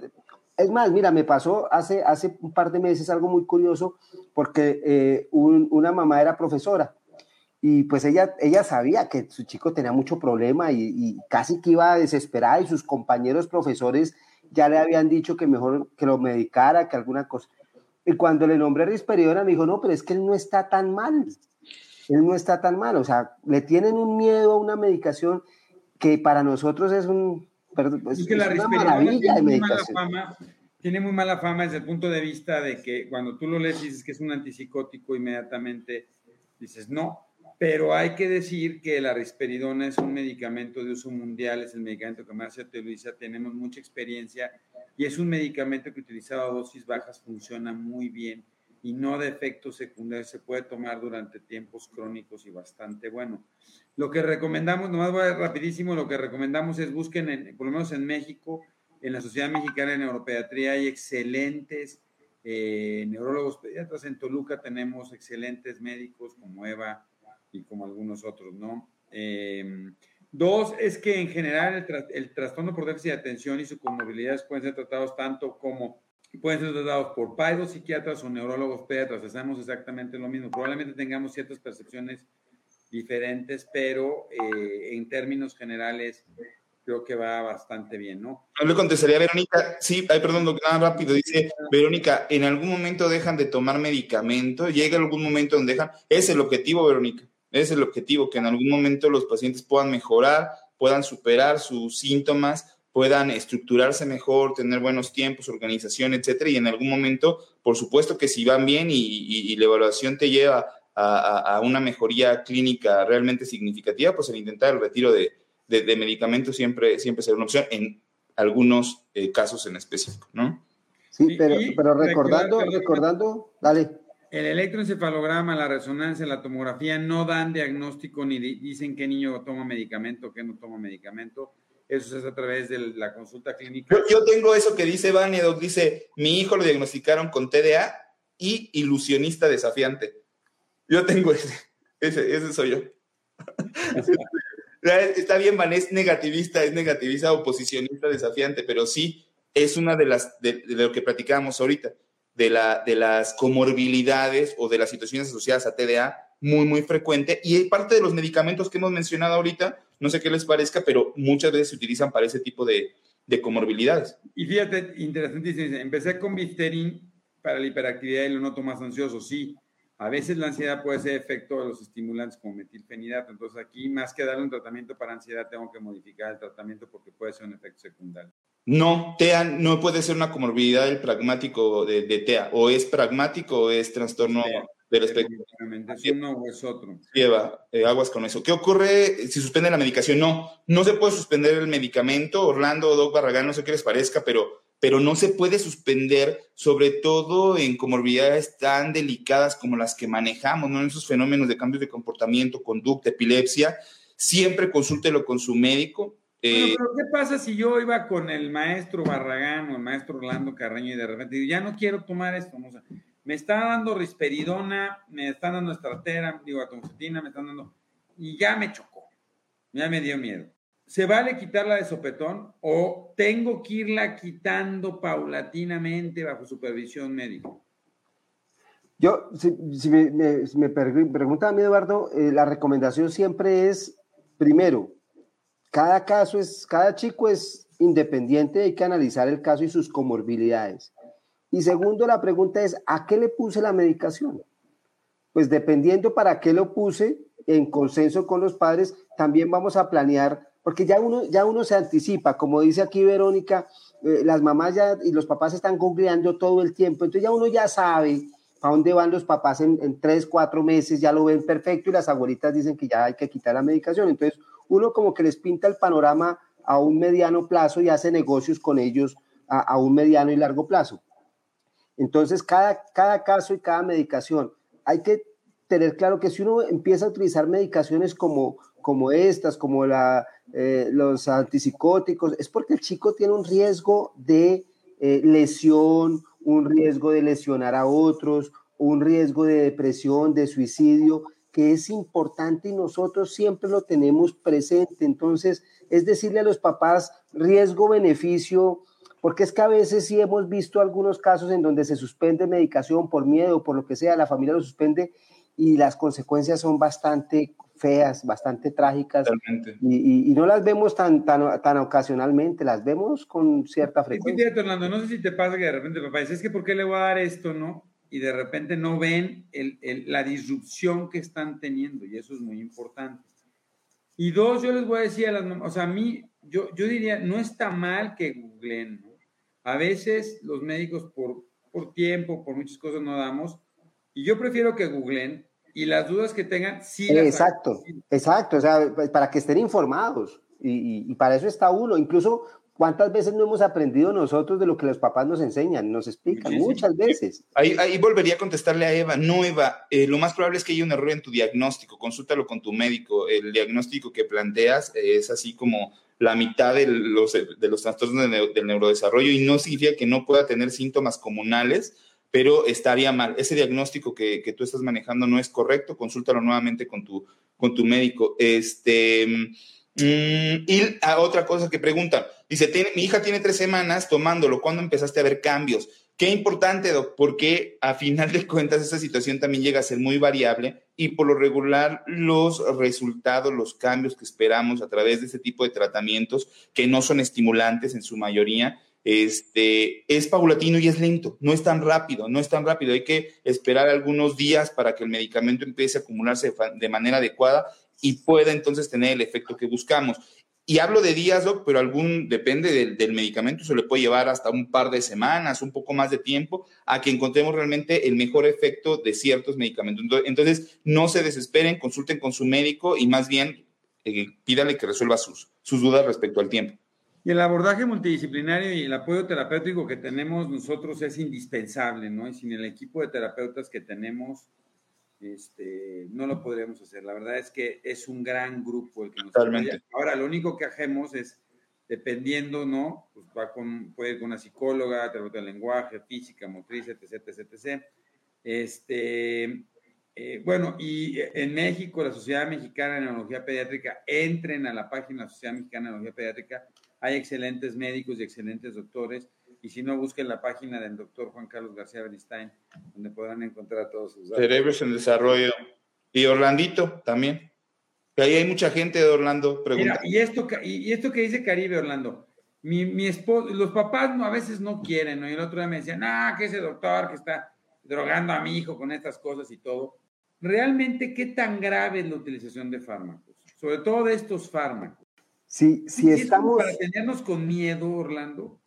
es más, mira, me pasó hace, hace un par de meses algo muy curioso porque eh, una mamá era profesora y pues ella, ella sabía que su chico tenía mucho problema y, casi que iba desesperada y sus compañeros profesores ya le habían dicho que mejor que lo medicara, que alguna cosa. Y cuando le nombré risperidona, me dijo, no, pero es que él no está tan mal. Él no está tan mal. O sea, le tienen un miedo a una medicación que para nosotros es un... es, que la una maravilla de medicación. Fama, tiene muy mala fama desde el punto de vista de que cuando tú lo lees dices que es un antipsicótico, inmediatamente dices, no, pero hay que decir que la risperidona es un medicamento de uso mundial, es el medicamento que más se utiliza, tenemos mucha experiencia y es un medicamento que utilizado a dosis bajas funciona muy bien y no de efectos secundarios, se puede tomar durante tiempos crónicos y bastante bueno. Lo que recomendamos, nomás voy a rapidísimo, lo que recomendamos es busquen, por lo menos en México, en la Sociedad Mexicana de Neuropediatría hay excelentes eh, neurólogos pediatras, en Toluca tenemos excelentes médicos como Eva y como algunos otros, ¿no? Em, dos, es que en general el, trastorno por déficit de atención y su comorbilidades pueden ser tratados tanto como pueden ser tratados por psiquiatras o neurólogos pediatras. Hacemos exactamente lo mismo. Probablemente tengamos ciertas percepciones diferentes, pero eh, en términos generales creo que va bastante bien, ¿no? No le contestaría a Verónica, sí, ay, perdón, nada rápido, dice Verónica, en algún momento dejan de tomar medicamento, llega algún momento donde dejan, es el objetivo, Verónica, es el objetivo, que en algún momento los pacientes puedan mejorar, puedan superar sus síntomas, puedan estructurarse mejor, tener buenos tiempos, organización, etcétera, y en algún momento, por supuesto que si van bien y, la evaluación te lleva a, una mejoría clínica realmente significativa, pues el intentar el retiro de, medicamentos siempre, siempre será una opción en algunos eh, casos en específico, ¿no? Sí, pero, pero recordando, recordando, dale. El electroencefalograma, la resonancia, la tomografía no dan diagnóstico ni dicen qué niño toma medicamento, qué no toma medicamento eso es a través de la consulta clínica. Yo, tengo eso que dice Vania, dice, mi hijo lo diagnosticaron con TDA y ilusionista desafiante. Yo tengo ese, ese, ese soy yo. Está bien, Van, es negativista, es negativista, oposicionista, desafiante, pero sí es una de las, de, lo que platicábamos ahorita, de, la, de las comorbilidades o de las situaciones asociadas a TDA muy, muy frecuente. Y parte de los medicamentos que hemos mencionado ahorita no sé qué les parezca, pero muchas veces se utilizan para ese tipo de, comorbilidades. Y fíjate, interesantísimo, empecé con Bifterin para la hiperactividad y lo noto más ansioso, sí. A veces la ansiedad puede ser efecto de los estimulantes como metilfenidato, entonces aquí más que darle un tratamiento para ansiedad tengo que modificar el tratamiento porque puede ser un efecto secundario. No, TEA no puede ser una comorbilidad del pragmático de, TEA, o es pragmático o es trastorno del espectro. Es uno o es otro. Lleva eh, aguas con eso. ¿Qué ocurre si suspende la medicación? No, no se puede suspender el medicamento. Orlando, Doc Barragán, no sé qué les parezca, pero, pero no se puede suspender, sobre todo en comorbilidades tan delicadas como las que manejamos, ¿no? En esos fenómenos de cambios de comportamiento, conducta, epilepsia. Siempre consúltelo con su médico. Eh, pero ¿qué pasa si yo iba con el maestro Barragán o el maestro Orlando Carreño y de repente digo, ya no quiero tomar esto? ¿no? Me está dando risperidona, me están dando estratera, digo atoncetina, me están dando, y ya me chocó, ya me dio miedo. ¿Se vale quitarla de sopetón o tengo que irla quitando paulatinamente bajo supervisión médica? Yo, si, me, me, pregunta a mí, Eduardo, eh, la recomendación siempre es, primero, cada caso es, cada chico es independiente, hay que analizar el caso y sus comorbilidades. Y segundo, la pregunta es, ¿a qué le puse la medicación? Pues dependiendo para qué lo puse, en consenso con los padres, también vamos a planear, porque ya uno, ya uno se anticipa, como dice aquí Verónica, eh, las mamás ya y los papás están googleando todo el tiempo, entonces ya uno ya sabe a dónde van los papás en, tres, cuatro meses, ya lo ven perfecto y las abuelitas dicen que ya hay que quitar la medicación. Entonces uno como que les pinta el panorama a un mediano plazo y hace negocios con ellos a un mediano y largo plazo. Entonces, cada, cada caso y cada medicación, hay que tener claro que si uno empieza a utilizar medicaciones como, como estas, como eh, los antipsicóticos, es porque el chico tiene un riesgo de eh, lesión, un riesgo de lesionar a otros, un riesgo de depresión, de suicidio, que es importante y nosotros siempre lo tenemos presente. Entonces, es decirle a los papás riesgo-beneficio, porque es que a veces sí hemos visto algunos casos en donde se suspende medicación por miedo, por lo que sea, la familia lo suspende y las consecuencias son bastante feas, bastante trágicas y, no las vemos tan, tan, tan ocasionalmente, las vemos con cierta frecuencia. Sí, Fernando, no sé si te pasa que de repente papá dice, es que ¿por qué le voy a dar esto, no? Y de repente no ven el, el, la disrupción que están teniendo y eso es muy importante. Y dos, yo les voy a decir a las mamás, o sea, a mí, yo, yo diría, no está mal que googleen, ¿no? A veces los médicos por, por tiempo, por muchas cosas no damos, y yo prefiero que googlen y las dudas que tengan, sí. exacto, exacto, o sea, para que estén informados. Y, y, para eso está uno. Incluso, ¿cuántas veces no hemos aprendido nosotros de lo que los papás nos enseñan, nos explican? Muchas veces. Ahí, ahí, volvería a contestarle a Eva. No, Eva, eh, lo más probable es que haya un error en tu diagnóstico. Consúltalo con tu médico. El diagnóstico que planteas es así como la mitad de los, de los trastornos del neurodesarrollo y no significa que no pueda tener síntomas comunales, pero estaría mal. Ese diagnóstico que, que tú estás manejando no es correcto, consúltalo nuevamente con tu, con tu médico. Este, mm, y a otra cosa que pregunta, dice, mi hija tiene tres semanas tomándolo, ¿cuándo empezaste a ver cambios? Qué importante, Doc, porque a final de cuentas esta situación también llega a ser muy variable y por lo regular los resultados, los cambios que esperamos a través de este tipo de tratamientos, que no son estimulantes en su mayoría, este, es paulatino y es lento, no es tan rápido, no es tan rápido. Hay que esperar algunos días para que el medicamento empiece a acumularse de manera adecuada y pueda entonces tener el efecto que buscamos. Y hablo de días, Doc, pero algún, depende del, medicamento, se le puede llevar hasta un par de semanas, un poco más de tiempo, a que encontremos realmente el mejor efecto de ciertos medicamentos. Entonces, no se desesperen, consulten con su médico y más bien eh, pídale que resuelva sus, sus dudas respecto al tiempo. Y el abordaje multidisciplinario y el apoyo terapéutico que tenemos nosotros es indispensable, ¿no? Y sin el equipo de terapeutas que tenemos, este, no lo podríamos hacer. La verdad es que es un gran grupo el que nos Totalmente. Ahora, lo único que hacemos es, dependiendo, ¿no? Pues va con, puede ir con una psicóloga, terapeuta de lenguaje, física, motriz, etc., etc., etc. Este, eh, bueno, y en México, la Sociedad Mexicana de Neurología Pediátrica, entren a la página de la Sociedad Mexicana de Neurología Pediátrica, hay excelentes médicos y excelentes doctores y si no, busquen la página del doctor Juan Carlos García Bernstein, donde podrán encontrar todos sus datos. Cerebros en desarrollo. Y Orlandito también. ahí hay mucha gente de Orlando preguntando. y, esto, y esto que dice Caribe, Orlando, mi, mi esposo, los papás no, a veces no quieren, ¿no? Y el otro día me decían, ah, que ese doctor que está drogando a mi hijo con estas cosas y todo. Realmente, ¿qué tan grave es la utilización de fármacos? Sobre todo de estos fármacos. Si, si estamos... Para tenernos con miedo, Orlando.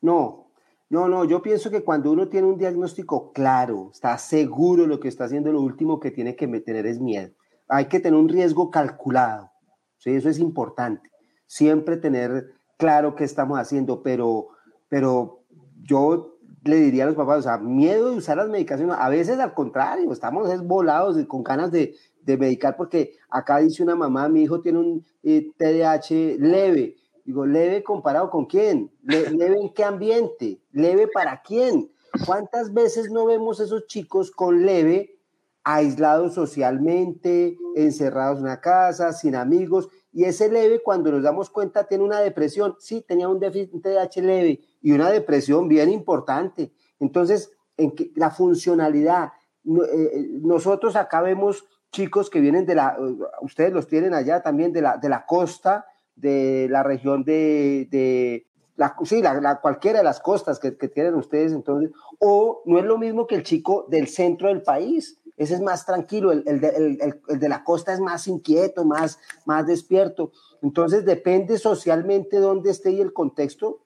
No, no, no, yo pienso que cuando uno tiene un diagnóstico claro, está seguro lo que está haciendo, lo último que tiene que tener es miedo. Hay que tener un riesgo calculado, ¿sí? eso es importante. Siempre tener claro qué estamos haciendo, pero, pero yo le diría a los papás, o sea, miedo de usar las medicaciones, a veces al contrario, estamos es volados con ganas de, de medicar, porque acá dice una mamá, mi hijo tiene un TDAH eh, leve, Digo, leve comparado con quién, leve en qué ambiente, leve para quién. ¿Cuántas veces no vemos esos chicos con leve, aislados socialmente, encerrados en una casa, sin amigos? Y ese leve, cuando nos damos cuenta, tiene una depresión. Sí, tenía un déficit TDAH leve y una depresión bien importante. Entonces, en que, la funcionalidad, eh, eh, nosotros acá vemos chicos que vienen de la, ustedes los tienen allá también de la, de la costa, de la región de, de la, sí, la, cualquiera de las costas que, que, tienen ustedes, entonces, o no es lo mismo que el chico del centro del país, ese es más tranquilo, el, el, de, el, el de, la costa es más inquieto, más, más despierto, entonces depende socialmente dónde esté y el contexto,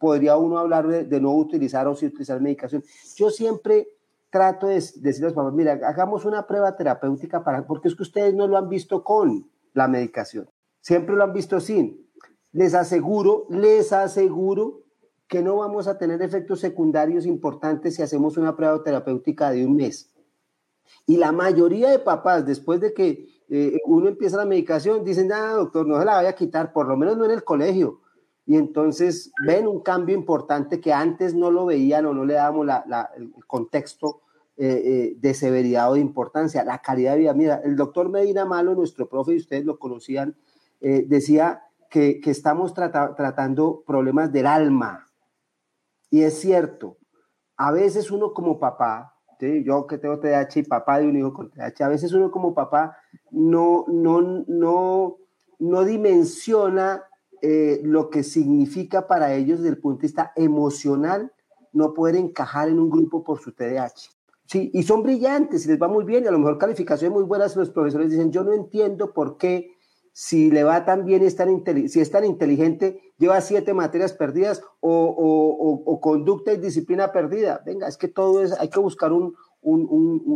podría uno hablar de, no utilizar o si utilizar medicación. Yo siempre trato de decirles a mira, hagamos una prueba terapéutica para, porque es que ustedes no lo han visto con la medicación. Siempre lo han visto sin. Les aseguro, les aseguro que no vamos a tener efectos secundarios importantes si hacemos una prueba terapéutica de un mes. Y la mayoría de papás, después de que eh, uno empieza la medicación, dicen, ah, doctor, no se la vaya a quitar, por lo menos no en el colegio. Y entonces ven un cambio importante que antes no lo veían o no le dábamos el contexto eh, eh, de severidad o de importancia, la calidad de vida. Mira, el doctor Medina Malo, nuestro profe, y ustedes lo conocían, eh, decía que, estamos tratando problemas del alma. Y es cierto, a veces uno como papá, yo que tengo TDAH y papá de un hijo con TDAH, a veces uno como papá no, no, no, no dimensiona eh, lo que significa para ellos desde el punto de vista emocional no poder encajar en un grupo por su TDAH. Sí, y son brillantes y les va muy bien y a lo mejor calificaciones muy buenas, los profesores dicen, yo no entiendo por qué si le va tan bien, es tan si es tan inteligente, lleva siete materias perdidas o, conducta y disciplina perdida. Venga, es que todo es, hay que buscar un,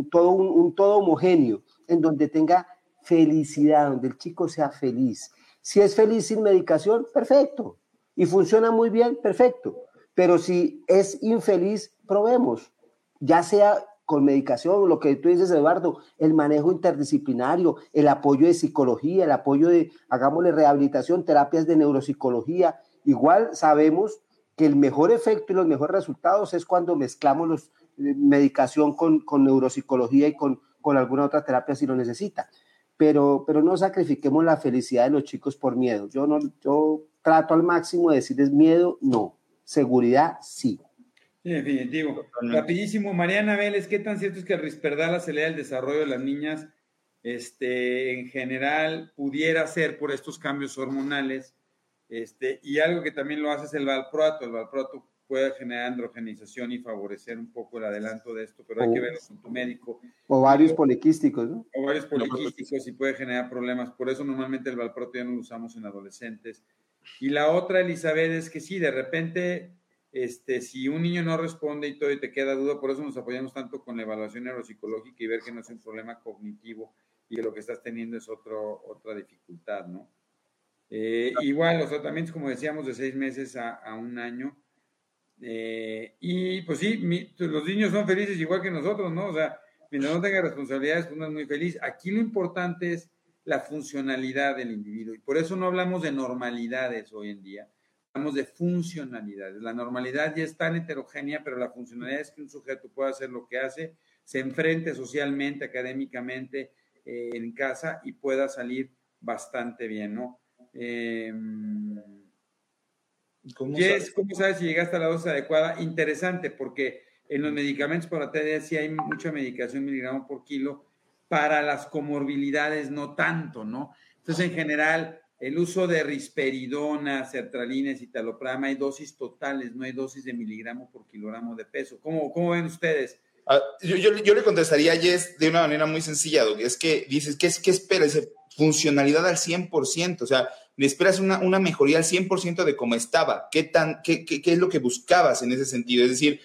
todo, un, todo homogéneo en donde tenga felicidad, donde el chico sea feliz. Si es feliz sin medicación, perfecto. Y funciona muy bien, perfecto. Pero si es infeliz, probemos. Ya sea con medicación, lo que tú dices, Eduardo, el manejo interdisciplinario, el apoyo de psicología, el apoyo de, hagámosle rehabilitación, terapias de neuropsicología. Igual sabemos que el mejor efecto y los mejores resultados es cuando mezclamos los, eh, medicación con, con, neuropsicología y con, con alguna otra terapia si lo necesita. Pero, pero no sacrifiquemos la felicidad de los chicos por miedo. Yo, no, yo trato al máximo de decirles miedo, no. Seguridad, sí. Definitivo. Rapidísimo, Mariana Vélez, ¿qué tan cierto es que el risperdal acelera el desarrollo de las niñas? Este, en general, pudiera ser por estos cambios hormonales. Este, y algo que también lo hace es el valproato. El valproato puede generar androgenización y favorecer un poco el adelanto de esto, pero hay que verlo con tu médico. O varios poliquísticos, ¿no? O varios poliquísticos y puede generar problemas. Por eso normalmente el valproato ya no lo usamos en adolescentes. Y la otra, Elizabeth, es que sí, de repente, este, si un niño no responde y todo y te queda duda, por eso nos apoyamos tanto con la evaluación neuropsicológica y ver que no es un problema cognitivo y que lo que estás teniendo es otro, otra dificultad, ¿no? Eh, igual, los tratamientos, como decíamos, de seis meses a, a un año, eh, y pues sí, los niños son felices igual que nosotros, ¿no? O sea, mientras no tenga responsabilidades, pues uno es muy feliz. Aquí lo importante es la funcionalidad del individuo y por eso no hablamos de normalidades hoy en día, hablamos de funcionalidades. La normalidad ya es tan heterogénea, pero la funcionalidad es que un sujeto pueda hacer lo que hace, se enfrente socialmente, académicamente, eh, en casa y pueda salir bastante bien, ¿no? Eh, ¿Cómo, sabes? ¿Cómo sabes si llegaste a la dosis adecuada? Interesante, porque en los medicamentos para TDA sí hay mucha medicación miligramo por kilo, para las comorbilidades no tanto, ¿no? Entonces, en general, el uso de risperidona, sertralina, citalopram, hay dosis totales, no hay dosis de miligramo por kilogramo de peso. ¿Cómo, cómo ven ustedes? Ah, yo, le contestaría a Jess de una manera muy sencilla, es que dices, ¿qué, qué espera? Dice, funcionalidad al 100%, o sea, le esperas una, una mejoría al 100% de cómo estaba, ¿Qué, tan, qué, qué, qué es lo que buscabas en ese sentido, es decir,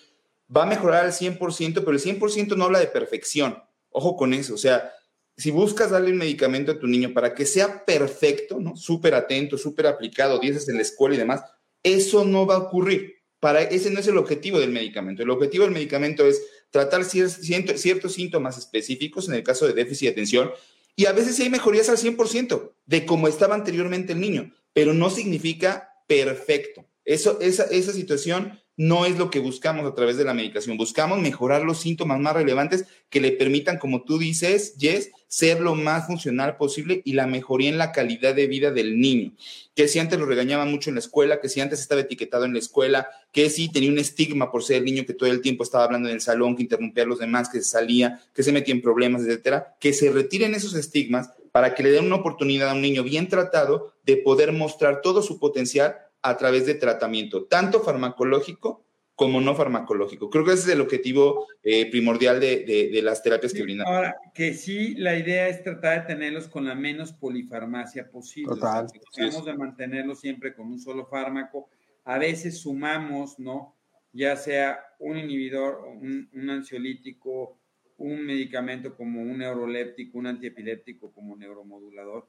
va a mejorar al 100%, pero el 100% no habla de perfección, ojo con eso, o sea, si buscas darle un medicamento a tu niño para que sea perfecto, ¿no? Súper atento, súper aplicado, 10 en la escuela y demás, eso no va a ocurrir. Para, ese no es el objetivo del medicamento. El objetivo del medicamento es tratar ciertos, ciertos síntomas específicos, en el caso de déficit de atención, y a veces sí hay mejorías al 100% de cómo estaba anteriormente el niño, pero no significa perfecto. Eso, esa, esa situación no es lo que buscamos a través de la medicación. Buscamos mejorar los síntomas más relevantes que le permitan, como tú dices, Jess, ser lo más funcional posible y la mejoría en la calidad de vida del niño. Que si antes lo regañaban mucho en la escuela, que si antes estaba etiquetado en la escuela, que si tenía un estigma por ser el niño que todo el tiempo estaba hablando en el salón, que interrumpía a los demás, que se salía, que se metía en problemas, etcétera, que se retiren esos estigmas para que le den una oportunidad a un niño bien tratado de poder mostrar todo su potencial a través de tratamiento, tanto farmacológico como no farmacológico. Creo que ese es el objetivo eh, primordial de, de, las terapias que brindamos. Ahora, que sí, la idea es tratar de tenerlos con la menos polifarmacia posible. Total. Tratamos de mantenerlos siempre con un solo fármaco. A veces sumamos, ¿no? Ya sea un inhibidor, un, un ansiolítico, un medicamento como un neuroléptico, un antiepiléptico como neuromodulador,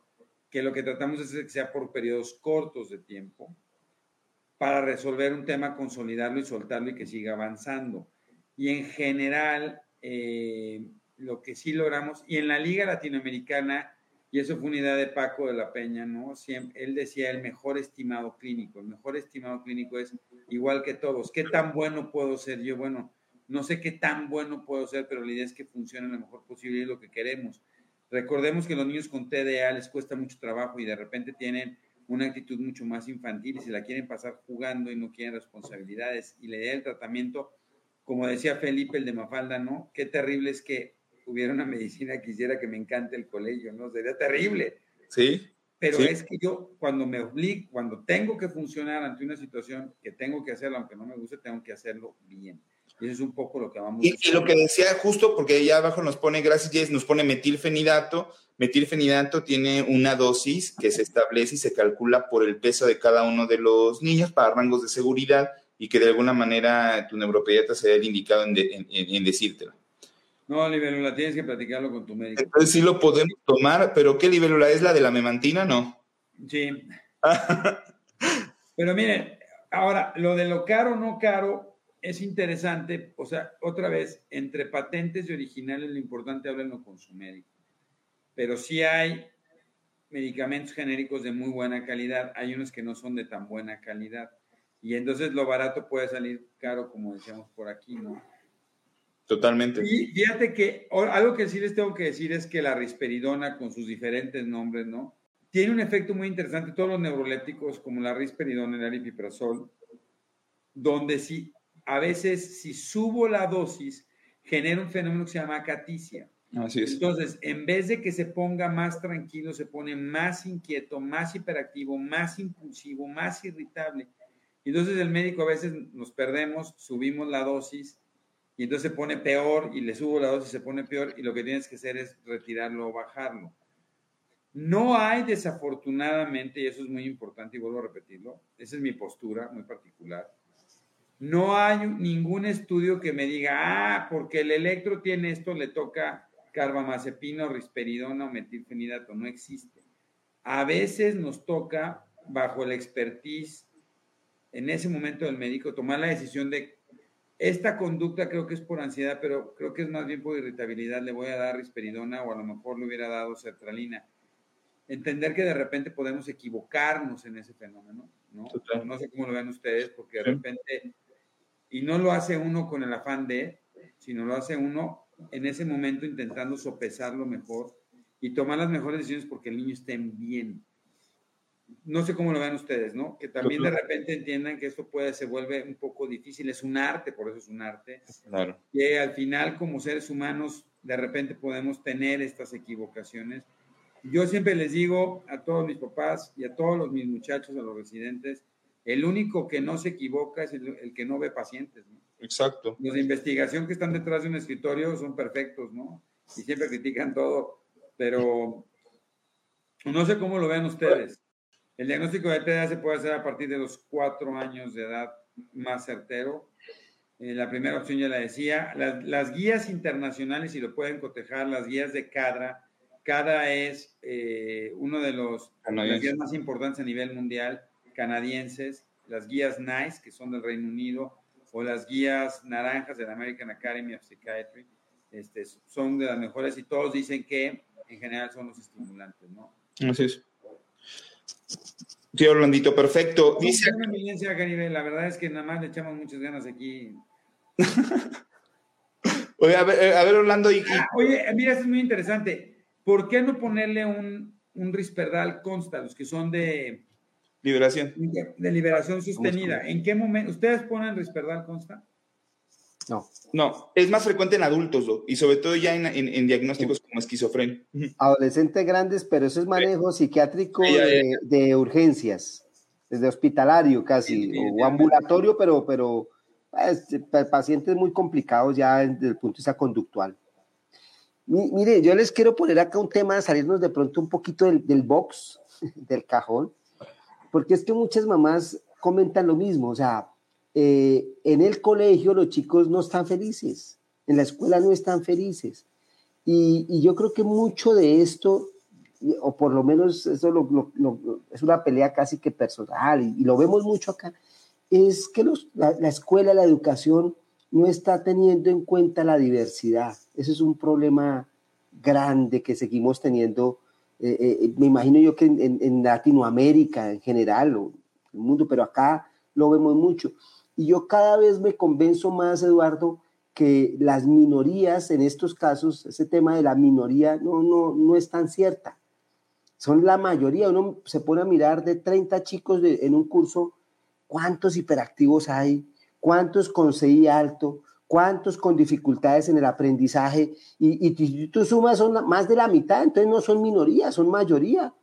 que lo que tratamos es que sea por periodos cortos de tiempo, para resolver un tema, consolidarlo y soltarlo y que siga avanzando. Y en general, eh, lo que sí logramos, y en la Liga Latinoamericana, y eso fue una idea de Paco de la Peña, ¿no? Siempre, él decía el mejor estimado clínico. El mejor estimado clínico es igual que todos. ¿Qué tan bueno puedo ser yo? Bueno, no sé qué tan bueno puedo ser, pero la idea es que funcione lo mejor posible y es lo que queremos. Recordemos que los niños con TDA les cuesta mucho trabajo y de repente tienen una actitud mucho más infantil y se la quieren pasar jugando y no quieren responsabilidades. Y la idea del tratamiento, como decía Felipe, el de Mafalda, ¿no? Qué terrible es que hubiera una medicina que quisiera que me encante el colegio, ¿no? Sería terrible. Sí. Pero es que yo, cuando me obligo, cuando tengo que funcionar ante una situación que tengo que hacerlo, aunque no me guste, tengo que hacerlo bien. Y eso es un poco lo que vamos y, y lo que decía justo, porque allá abajo nos pone, gracias Jess, nos pone metilfenidato. Metilfenidato tiene una dosis que se establece y se calcula por el peso de cada uno de los niños para rangos de seguridad y que de alguna manera tu neuropediatra se haya indicado en, en, en decírtelo. No, libélula, tienes que platicarlo con tu médico. Entonces sí lo podemos tomar, pero ¿qué libélula es la de la memantina? No. Sí. pero miren, ahora, lo de lo caro o no caro, es interesante, o sea, otra vez, entre patentes y originales, lo importante háblenlo con su médico. Pero sí hay medicamentos genéricos de muy buena calidad, hay unos que no son de tan buena calidad. Y entonces lo barato puede salir caro, como decíamos por aquí, ¿no? Totalmente. Y fíjate que algo que sí les tengo que decir es que la risperidona, con sus diferentes nombres, ¿no? Tiene un efecto muy interesante. Todos los neurolépticos, como la risperidona, el aripiprazol, donde sí a veces si subo la dosis, genera un fenómeno que se llama acaticia. Así es. Entonces, en vez de que se ponga más tranquilo, se pone más inquieto, más hiperactivo, más impulsivo, más irritable. Y entonces el médico a veces nos perdemos, subimos la dosis y entonces se pone peor y le subo la dosis, se pone peor y lo que tienes que hacer es retirarlo o bajarlo. No hay desafortunadamente, y eso es muy importante y vuelvo a repetirlo, esa es mi postura muy particular, no hay ningún estudio que me diga, ah, porque el electro tiene esto, le toca carbamazepina, risperidona o metilfenidato, no existe. A veces nos toca, bajo la expertise, en ese momento del médico, tomar la decisión de esta conducta creo que es por ansiedad, pero creo que es más bien por irritabilidad. Le voy a dar risperidona o a lo mejor le hubiera dado sertralina. Entender que de repente podemos equivocarnos en ese fenómeno, ¿no? No sé cómo lo ven ustedes, porque de repente, y no lo hace uno con el afán de, sino lo hace uno en ese momento intentando sopesarlo mejor y tomar las mejores decisiones porque el niño esté bien no sé cómo lo ven ustedes, ¿no? Que también de repente entiendan que esto puede, se vuelve un poco difícil, es un arte, por eso es un arte. Claro. Y al final, como seres humanos, de repente podemos tener estas equivocaciones. Yo siempre les digo a todos mis papás y a todos los, mis muchachos, a los residentes, el único que no se equivoca es el, que no ve pacientes, ¿no? Exacto. Los de investigación que están detrás de un escritorio son perfectos, ¿no? Y siempre critican todo, pero no sé cómo lo ven ustedes. El diagnóstico de TDA se puede hacer a partir de los cuatro años de edad más certero. Eh, la primera opción ya la decía. Las, guías internacionales, y lo pueden cotejar, las guías de CADRA. CADRA es eh, uno de los guías más importantes a nivel mundial, canadienses. Las guías NICE, que son del Reino Unido, o las guías naranjas de la American Academy of Psychiatry, este, son de las mejores y todos dicen que en general son los estimulantes, ¿no? Así es. Sí, Orlandito, perfecto. Dice... La verdad es que nada más le echamos muchas ganas aquí. oye, a ver, a ver Orlando. Y, ah, oye, mira, esto es muy interesante. ¿Por qué no ponerle un, un Risperdal Consta, los que son de... Liberación. De, liberación sostenida. ¿En qué momento? ¿Ustedes ponen Risperdal Consta? No. No, es más frecuente en adultos y sobre todo ya en, diagnósticos como esquizofrenia. Adolescentes grandes, pero eso es manejo psiquiátrico de, urgencias, desde hospitalario casi, o ambulatorio, pero, pero pues, pacientes muy complicados ya desde el punto de vista conductual. Mire, yo les quiero poner acá un tema, salirnos de pronto un poquito del, del box, del cajón, porque es que muchas mamás comentan lo mismo, o sea, eh, en el colegio los chicos no están felices, en la escuela no están felices. Y, yo creo que mucho de esto, o por lo menos eso es una pelea casi que personal, y, lo vemos mucho acá, es que la, escuela, la educación no está teniendo en cuenta la diversidad. Ese es un problema grande que seguimos teniendo, eh, eh, me imagino yo que en, Latinoamérica en general, o el mundo, pero acá lo vemos mucho. Y yo cada vez me convenzo más, Eduardo, que las minorías en estos casos, ese tema de la minoría no, no, no es tan cierta. Son la mayoría. Uno se pone a mirar de 30 chicos en un curso, ¿cuántos hiperactivos hay? ¿Cuántos con alto? ¿Cuántos con dificultades en el aprendizaje? Y, y, tú sumas, son más de la mitad, entonces no son minorías, son mayoría.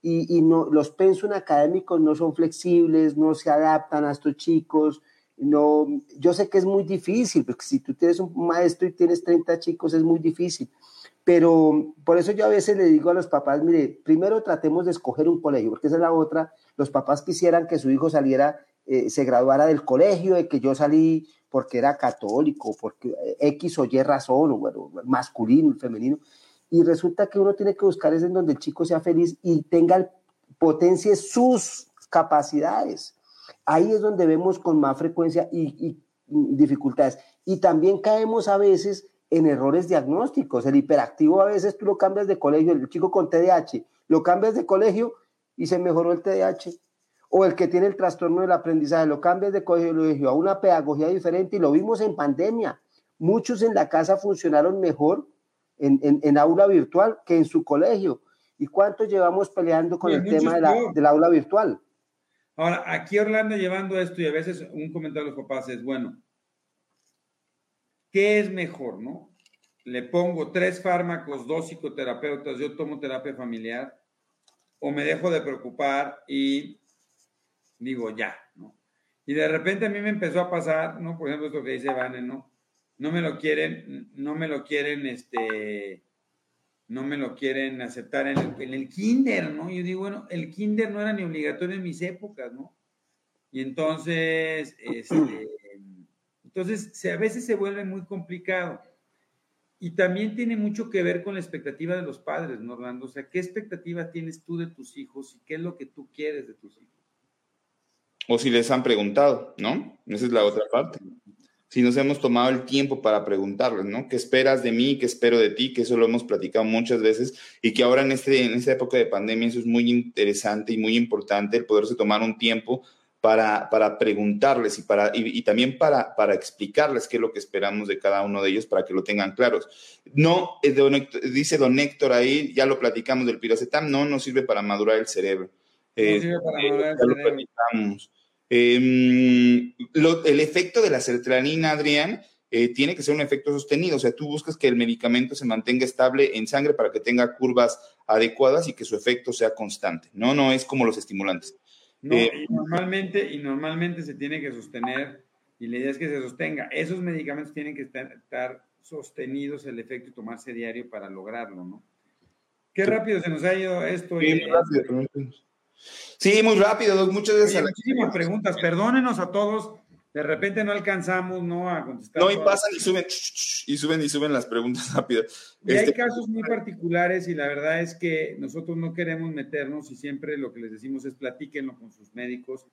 Y, y no, los pensos académicos no son flexibles, no se adaptan a estos chicos, no, yo sé que es muy difícil, porque si tú tienes un maestro y tienes 30 chicos es muy difícil, pero por eso yo a veces le digo a los papás, mire, primero tratemos de escoger un colegio, porque esa es la otra, los papás quisieran que su hijo saliera, eh, se graduara del colegio, de que yo salí porque era católico, porque X o Y razón, o bueno, masculino, femenino, y resulta que uno tiene que buscar es en donde el chico sea feliz y tenga potencie sus capacidades Ahí es donde vemos con más frecuencia y, dificultades. Y también caemos a veces en errores diagnósticos. El hiperactivo a veces tú lo cambias de colegio, el chico con TDAH, lo cambias de colegio y se mejoró el TDAH. O el que tiene el trastorno del aprendizaje, lo cambias de colegio a una pedagogía diferente y lo vimos en pandemia. Muchos en la casa funcionaron mejor en, aula virtual que en su colegio. ¿Y cuántos llevamos peleando con el tema de la, del aula virtual? Ahora, aquí Orlando llevando esto y a veces un comentario de los papás es, bueno, ¿qué es mejor, no? Le pongo tres fármacos, dos psicoterapeutas, yo tomo terapia familiar, o me dejo de preocupar y digo ya, ¿no? Y de repente a mí me empezó a pasar, ¿no? Por ejemplo, esto que dice Vane, ¿no? No me lo quieren, no me lo quieren, este, no me lo quieren aceptar en el, en el kinder, ¿no? Yo digo, bueno, el kinder no era ni obligatorio en mis épocas, ¿no? Y entonces, este, entonces a veces se vuelve muy complicado. Y también tiene mucho que ver con la expectativa de los padres, ¿no, Orlando? O sea, ¿qué expectativa tienes tú de tus hijos y qué es lo que tú quieres de tus hijos? O si les han preguntado, ¿no? Esa es la otra parte si nos hemos tomado el tiempo para preguntarles, ¿no? ¿Qué esperas de mí? ¿Qué espero de ti? Que eso lo hemos platicado muchas veces y que ahora en, este, en esta época de pandemia eso es muy interesante y muy importante el poderse tomar un tiempo para, para preguntarles y, para, y, también para, para explicarles qué es lo que esperamos de cada uno de ellos para que lo tengan claros. No, dice don Héctor ahí, ya lo platicamos del piracetam, no nos sirve para madurar el cerebro. No para eh, el cerebro. Lo. Em, el efecto de la sertraline, Adrián, eh, tiene que ser un efecto sostenido. O sea, tú buscas que el medicamento se mantenga estable en sangre para que tenga curvas adecuadas y que su efecto sea constante. No, no es como los estimulantes. No, eh, y normalmente, y normalmente se tiene que sostener, y la idea es que se sostenga. Esos medicamentos tienen que estar, sostenidos el efecto y tomarse diario para lograrlo, ¿no? Qué rápido se nos ha ido esto. Sí, rápido, Sí, muy rápido, muchas veces. muchísimas preguntas, perdónenos a todos. De repente no alcanzamos ¿no? a contestar. No, y pasan y suben, y suben y suben las preguntas rápido. Y hay este, casos muy particulares y la verdad es que nosotros no queremos meternos y siempre lo que les decimos es platíquenlo con sus médicos,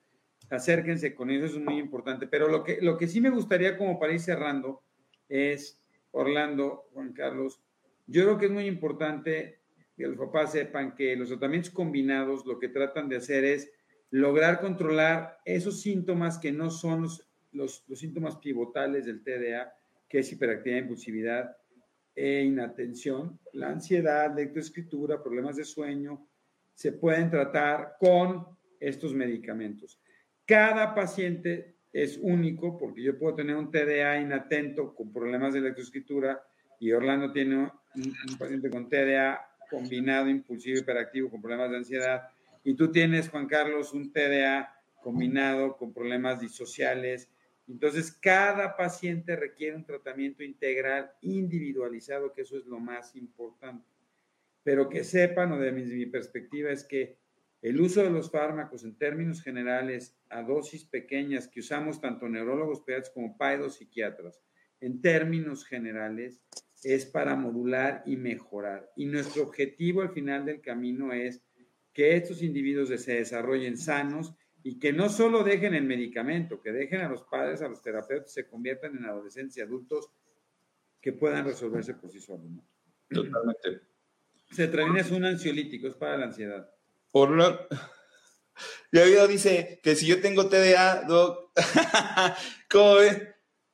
acérquense con ellos, eso es muy importante. Pero lo que, lo que sí me gustaría como para ir cerrando es, Orlando, Juan Carlos, yo creo que es muy importante que los papás sepan que los tratamientos combinados lo que tratan de hacer es lograr controlar esos síntomas que no son los, síntomas pivotales del TDA, que es hiperactividad, impulsividad e inatención, la ansiedad, lectoescritura, problemas de sueño, se pueden tratar con estos medicamentos. Cada paciente es único porque yo puedo tener un TDA inatento con problemas de lectoescritura y Orlando tiene un paciente con TDA combinado impulsivo hiperactivo con problemas de ansiedad y tú tienes, Juan Carlos, un TDA combinado con problemas disociales. Entonces, cada paciente requiere un tratamiento integral, individualizado, que eso es lo más importante. Pero que sepan, o de mi, mi perspectiva, es que el uso de los fármacos en términos generales a dosis pequeñas que usamos tanto neurólogos pediatras como psiquiatras, en términos generales, es para modular y mejorar. Y nuestro objetivo al final del camino es que estos individuos se desarrollen sanos y que no solo dejen el medicamento, que dejen a los padres, a los terapeutas, se conviertan en adolescentes y adultos que puedan resolverse por sí solos. ¿no? Totalmente. Cetralina es un ansiolítico, es para la ansiedad. Por lo... Ya dice que si yo tengo TDA, doc, ¿cómo?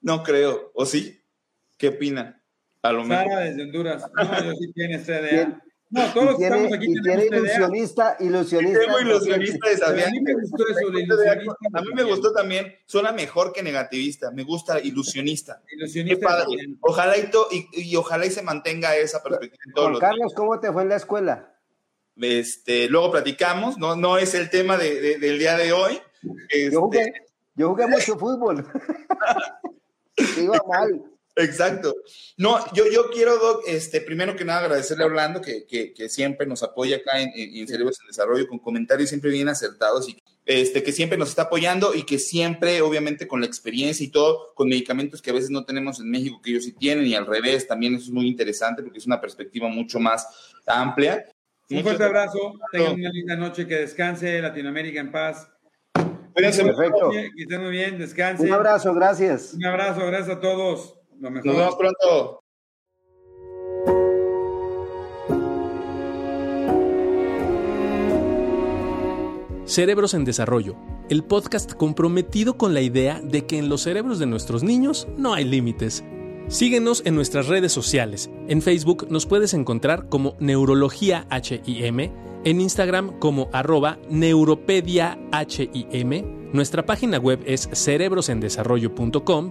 No creo, ¿o sí? ¿Qué opina? A lo Sara desde Honduras. No, yo sí tiene CDA. No, todos tiene, estamos aquí. Y tiene ilusionista, ilusionista. Tengo ilusionista de A mí me gustó eso de ilusionista. A mí me gustó también, suena mejor que negativista. Me gusta ilusionista. Ilusionista. Qué padre. Ojalá y, to, y, y, ojalá y se mantenga esa perspectiva. Juan Carlos, ¿cómo te fue en la escuela? Este, luego platicamos, no, no es el tema de, de, del día de hoy. Este... Yo, jugué, yo jugué mucho fútbol. Iba mal. Exacto. No, yo, yo quiero, Doc, este, primero que nada agradecerle a Orlando que, que, que siempre nos apoya acá en, en, Cerebros en Desarrollo con comentarios siempre bien acertados y este, que siempre nos está apoyando y que siempre, obviamente, con la experiencia y todo, con medicamentos que a veces no tenemos en México, que ellos sí tienen y al revés, también eso es muy interesante porque es una perspectiva mucho más amplia. Un fuerte abrazo, tengan una linda noche, que descanse Latinoamérica en paz. Perfecto. Que estén muy bien, descansen. Un abrazo, gracias. Un abrazo, gracias a todos. Nos vemos pronto. Cerebros en Desarrollo, el podcast comprometido con la idea de que en los cerebros de nuestros niños no hay límites. Síguenos en nuestras redes sociales. En Facebook nos puedes encontrar como Neurología HIM, en Instagram como arroba Neuropedia HIM Nuestra página web es cerebrosendesarrollo.com